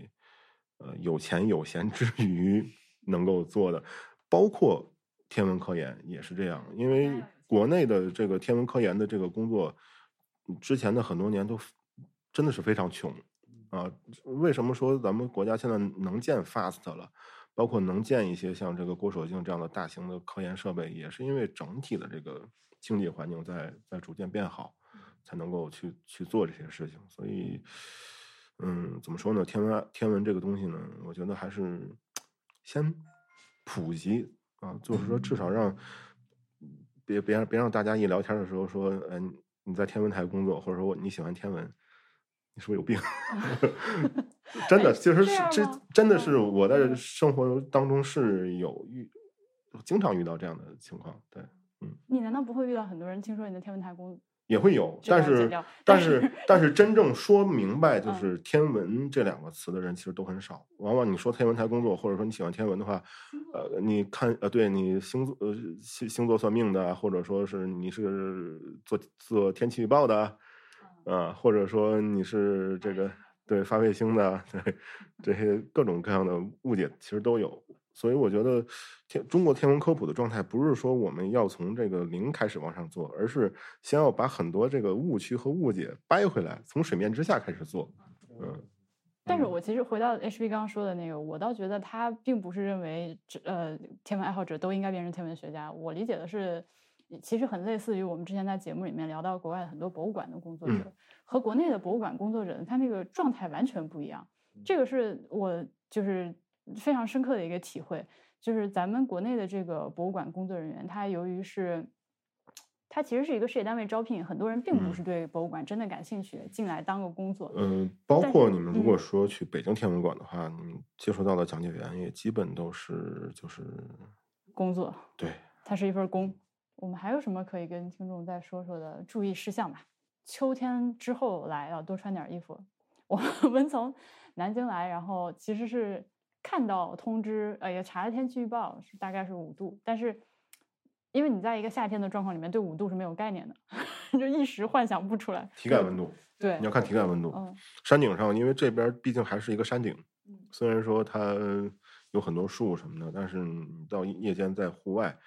呃有钱有闲之余能够做的，包括天文科研也是这样，因为国内的这个天文科研的这个工作，之前的很多年都真的是非常穷啊。为什么说咱们国家现在能建 FAST 了？包括能建一些像这个郭守敬这样的大型的科研设备，也是因为整体的这个经济环境在在逐渐变好，才能够去去做这些事情。所以，嗯，怎么说呢？天文天文这个东西呢，我觉得还是先普及啊，就是说至少让别别让别让大家一聊天的时候说，嗯，你在天文台工作，或者说你喜欢天文。你是不是有病？真的，其实是这真的是我在生活当中是有遇，经常遇到这样的情况。对，嗯。你难道不会遇到很多人听说你的天文台工？也会有，但是但是但是真正说明白就是天文这两个词的人其实都很少。往往你说天文台工作，或者说你喜欢天文的话，呃，你看呃，对你星座呃星星座算命的，或者说是你是做做天气预报的。啊，或者说你是这个对发卫星的，对这些各种各样的误解其实都有，所以我觉得天中国天文科普的状态不是说我们要从这个零开始往上做，而是先要把很多这个误区和误解掰回来，从水面之下开始做。嗯，但是我其实回到 HB 刚刚说的那个，我倒觉得他并不是认为呃天文爱好者都应该变成天文学家，我理解的是。其实很类似于我们之前在节目里面聊到国外很多博物馆的工作者和国内的博物馆工作者，他那个状态完全不一样。这个是我就是非常深刻的一个体会，就是咱们国内的这个博物馆工作人员，他由于是，他其实是一个事业单位招聘，很多人并不是对博物馆真的感兴趣，进来当个工作。嗯，包括你们如果说去北京天文馆的话，你们接触到的讲解员也基本都是就是工作，对，它是一份工。我们还有什么可以跟听众再说说的注意事项吧？秋天之后来要多穿点衣服。我 们从南京来，然后其实是看到通知，呃，也查了天气预报，是大概是五度。但是因为你在一个夏天的状况里面，对五度是没有概念的，就一时幻想不出来。体感温度，对，你要看体感温度。嗯，山顶上，因为这边毕竟还是一个山顶，虽然说它有很多树什么的，但是你到夜间在户外。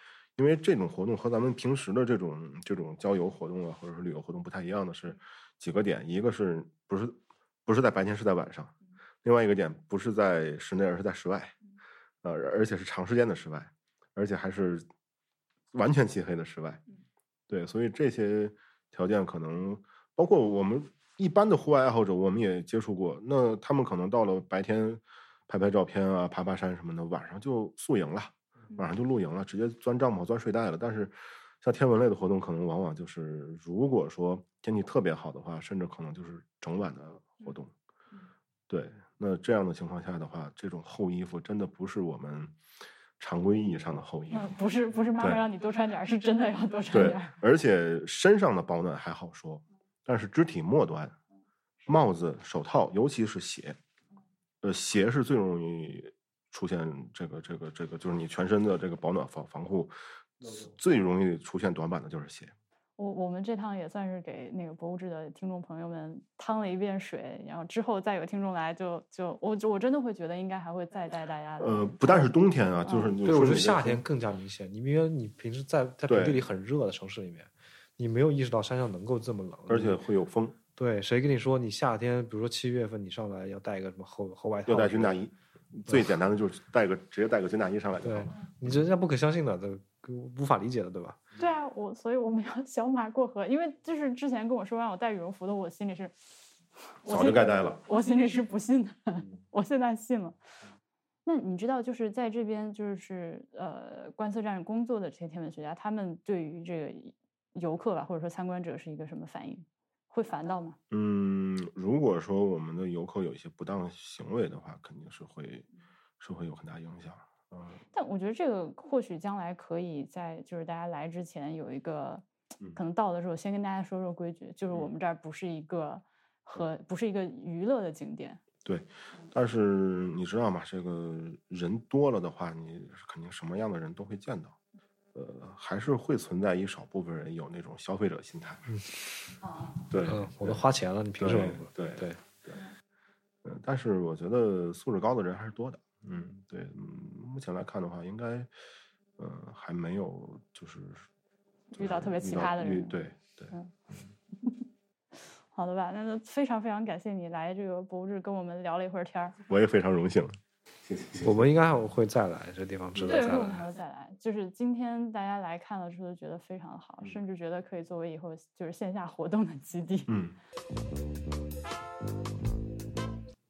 因为这种活动和咱们平时的这种这种郊游活动啊，或者是旅游活动不太一样的是几个点，一个是不是不是在白天，是在晚上。另外一个点不是在室内，而是在室外，呃，而且是长时间的室外，而且还是完全漆黑的室外。对，所以这些条件可能包括我们一般的户外爱好者，我们也接触过。那他们可能到了白天拍拍照片啊，爬爬山什么的，晚上就宿营了，晚上就露营了，直接钻帐篷、钻睡袋了。但是像天文类的活动，可能往往就是如果说天气特别好的话，甚至可能就是整晚的活动。对，那这样的情况下的话，这种厚衣服真的不是我们常规意义上的厚衣服。嗯，不是不是妈妈让你多穿点，是真的要多穿点儿。，而且身上的保暖还好说，但是肢体末端，帽子、手套，尤其是鞋，呃，鞋是最容易出现这个这个这个，就是你全身的这个保暖防防护最容易出现短板的就是鞋。我我们这趟也算是给那个博物志的听众朋友们趟了一遍水，然后之后再有听众来就，就我我真的会觉得应该还会再带大家。呃，不但是冬天啊，就是嗯对，我觉得夏天更加明显。你因为你平时在在平地里很热的城市里面，你没有意识到山上能够这么冷，而且会有风，对谁跟你说你夏天，比如说七月份你上来要带一个什么厚厚外套，要带军大衣。最简单的就是带个直接带个军大衣上来就好对了。你人家不可相信的，这无法理解的，对吧？对啊，我所以我们要 小马过河，因为就是之前跟我说让我带羽绒服的，我心里是，早就该带了。我心里是不信的，我现在信了。那你知道，就是在这边，就是呃观测站工作的这些天文学家，他们对于这个游客吧，或者说参观者是一个什么反应？会烦到吗？嗯，如果说我们的游客有一些不当行为的话，肯定是会是会有很大影响。嗯，但我觉得这个或许将来可以在就是大家来之前有一个，嗯可能到的时候先跟大家说说规矩，就是我嗯们这儿不是一个和不是一个娱乐的景点。对但是你知道吗？这个人多了的话，你肯定什么样的人都会见到。呃，还是会存在一少部分人有那种消费者心态。嗯，对，嗯，我都花钱了，你凭什么对？对对，嗯，但是我觉得素质高的人还是多的。嗯，对，嗯，目前来看的话，应该，呃，还没有就是遇到特别奇葩的人遇对对，好的吧，那就非常非常感谢你来这个博物志跟我们聊了一会儿天儿。我也非常荣幸。我们应该还会再来，这地方值得对，再我们还。会再来。就是今天大家来看了之后，觉得非常好，嗯甚至觉得可以作为以后就是线下活动的基地。嗯，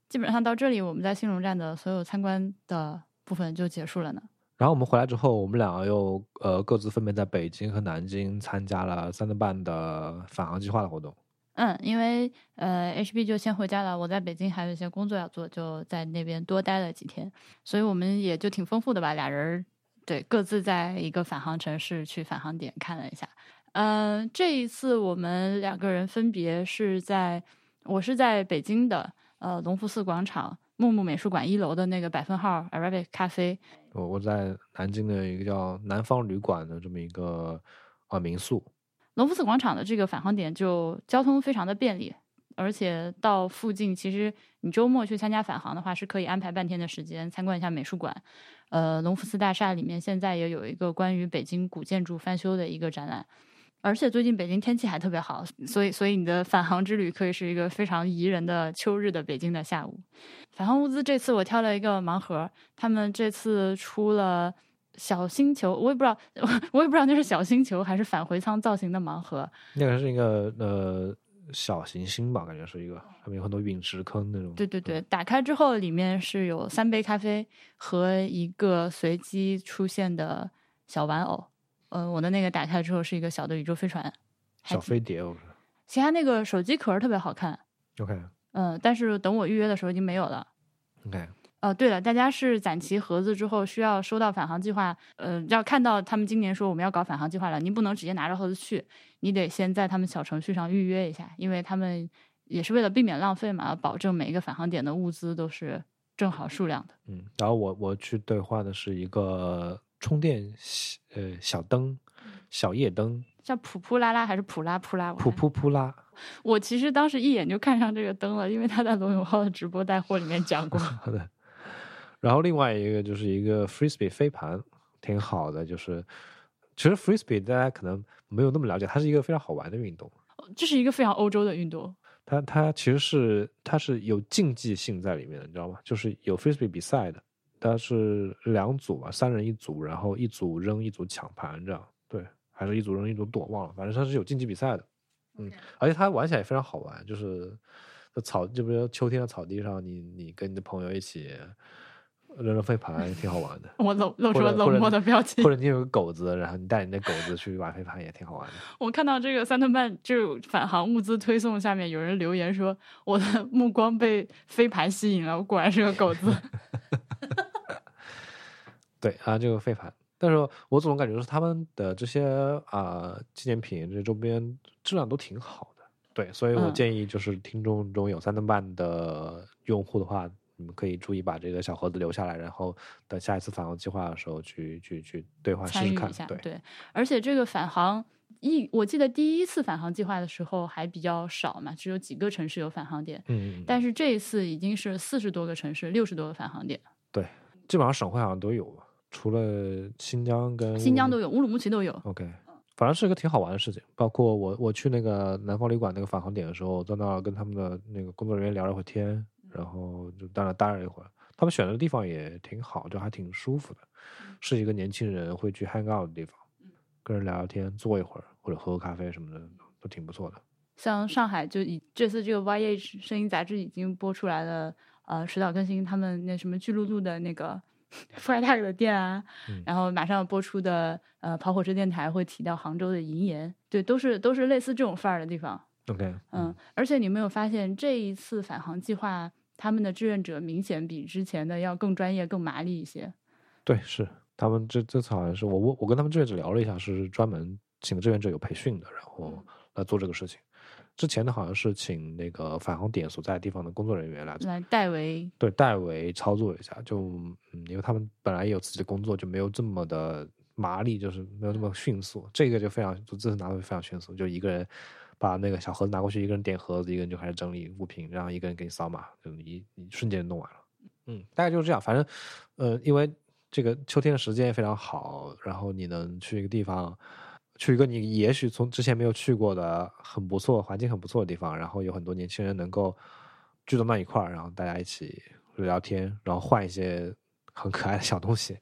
基本上到这里，我们在兴隆站的所有参观的部分就结束了呢。然后我们回来之后，我们两个又呃各自分别在北京和南京参加了三顿半的返航计划的活动。嗯，因为呃，HB 就先回家了，我在北京还有一些工作要做，就在那边多待了几天，所以我们也就挺丰富的吧，俩人对各自在一个返航城市去返航点看了一下。嗯、这一次我们两个人分别是在，我是在北京的呃隆福寺广场木木美术馆一楼的那个百分号 Arabic 咖啡，我我在南京的一个叫南方旅馆的这么一个呃民宿，隆福寺广场的这个返航点就交通非常的便利，而且到附近其实你周末去参加返航的话，是可以安排半天的时间参观一下美术馆。呃，隆福寺大厦里面现在也有一个关于北京古建筑翻修的一个展览。而且最近北京天气还特别好，所以所以你的返航之旅可以是一个非常宜人的秋日的北京的下午。返航物资这次我挑了一个盲盒，他们这次出了小星球，我也不知道，我也不知道那是小星球还是返回舱造型的盲盒。那个是一个呃小行星吧，感觉是一个上面有很多陨石坑那种。对对对，打开之后里面是有三杯咖啡和一个随机出现的小玩偶。呃，我的那个打开之后是一个小的宇宙飞船，小飞碟，我说。其他那个手机壳特别好看。OK 嗯、但是等我预约的时候已经没有了。OK，呃，对了，大家是攒齐盒子之后，需要收到返航计划，呃，要看到他们今年说我们要搞返航计划了，您不能直接拿着盒子去，你得先在他们小程序上预约一下，因为他们也是为了避免浪费嘛，要保证每一个返航点的物资都是正好数量的。嗯，然后我我去兑换的是一个充电呃小灯，小夜灯，叫普普拉拉还是普拉普拉？我噗看噗噗啦。我其实当时一眼就看上这个灯了，因为他在罗永浩的直播带货里面讲过。好的。然后另外一个就是一个 frisbee 飞盘，挺好的。就是其实 frisbee 大家可能没有那么了解，它是一个非常好玩的运动。这是一个非常欧洲的运动。它它其实是它是有竞技性在里面的，你知道吗？就是有 frisbee 比赛的，它是两组吧，三人一组，然后一组扔，一组抢盘，这样对，还是一组扔，一组躲，忘了，反正它是有竞技比赛的。嗯，而且它玩起来也非常好玩，就是在草，就比如说秋天的草地上，你你跟你的朋友一起扔扔飞盘，挺好玩的。我露露出了冷漠的表情或。者你有个狗子，然后你带你的狗子去玩飞盘，也挺好玩的。我看到这个三顿半就返航物资推送下面有人留言说，我的目光被飞盘吸引了，我果然是个狗子。对啊，这个飞盘，但是我总感觉是他们的这些啊、纪念品、这周边质量都挺好的。对，所以我嗯建议就是听众中有三顿半的用户的话，你们可以注意把这个小盒子留下来，然后等下一次返航计划的时候去去去兑换试试看参与一下，。对，而且这个返航一，我记得第一次返航计划的时候还比较少嘛，只有几个城市有返航点，嗯，但是这一次已经是四十多个城市，六十多个返航点，对，基本上省会好像都有吧，除了新疆跟新疆都有，乌鲁木齐都有。OK，反正是一个挺好玩的事情。包括我我去那个南方旅馆那个返航点的时候，在那儿跟他们的那个工作人员聊了会天，然后就在那待了一会儿。他们选的地方也挺好，就还挺舒服的，是一个年轻人会去 hang out 的地方，跟人聊聊天，坐一会儿或者喝喝咖啡什么的，都挺不错的。像上海就以这次这个 YH 声音杂志已经播出来了，呃，迟早更新他们那什么巨鹿路的那个 Freitag 的店啊，嗯然后马上播出的呃跑火车电台会提到杭州的银岩，对，都是都是类似这种范儿的地方。OK，嗯，而且你没有发现这一次返航计划，他们的志愿者明显比之前的要更专业、更麻利一些。对，是他们这这次好像是我我我跟他们志愿者聊了一下，是专门请的志愿者有培训的，然后来做这个事情。之前的好像是请那个返航点所在地方的工作人员来，来代为对代为操作一下，就嗯，因为他们本来也有自己的工作，就没有这么的麻利，就是没有这么迅速。这个就非常，就这次拿的非常迅速，就一个人把那个小盒子拿过去，一个人点盒子，一个人就开始整理物品，然后一个人给你扫码，就一一瞬间弄完了。嗯，大概就是这样。反正，呃，因为这个秋天的时间也非常好，然后你能去一个地方，去一个你也许从之前没有去过的很不错、环境很不错的地方，然后有很多年轻人能够聚到那一块儿，然后大家一起聊天，然后换一些很可爱的小东西，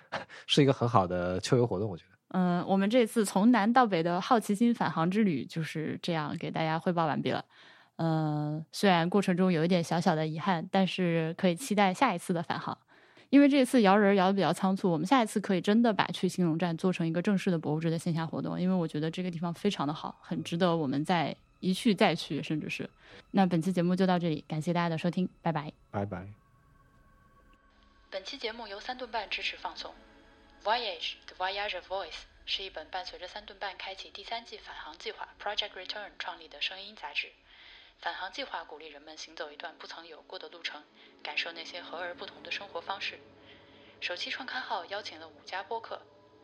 是一个很好的秋游活动，我觉得。嗯，我们这次从南到北的好奇心返航之旅就是这样给大家汇报完毕了。嗯，虽然过程中有一点小小的遗憾，但是可以期待下一次的返航。因为这次摇人摇的比较仓促，我们下一次可以真的把去兴隆站做成一个正式的博物志的线下活动，因为我觉得这个地方非常的好，很值得我们再一去再去，甚至是。那本期节目就到这里，感谢大家的收听，拜拜。拜拜。本期节目由三顿半支持放送。Voyage: The Voyage of Voice 是一本伴随着三顿半开启第三季返航计划 Project Return 创立的声音杂志。返航计划鼓励人们行走一段不曾有过的路程，感受那些和而不同的生活方式。首期创刊号邀请了五家播客：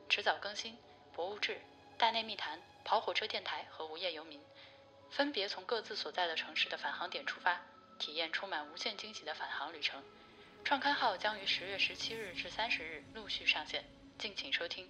迟早更新、博物志、大内密谈、跑火车电台和无业游民，分别从各自所在的城市的返航点出发，体验充满无限惊喜的返航旅程。创刊号将于十月十七日至三十日陆续上线，敬请收听。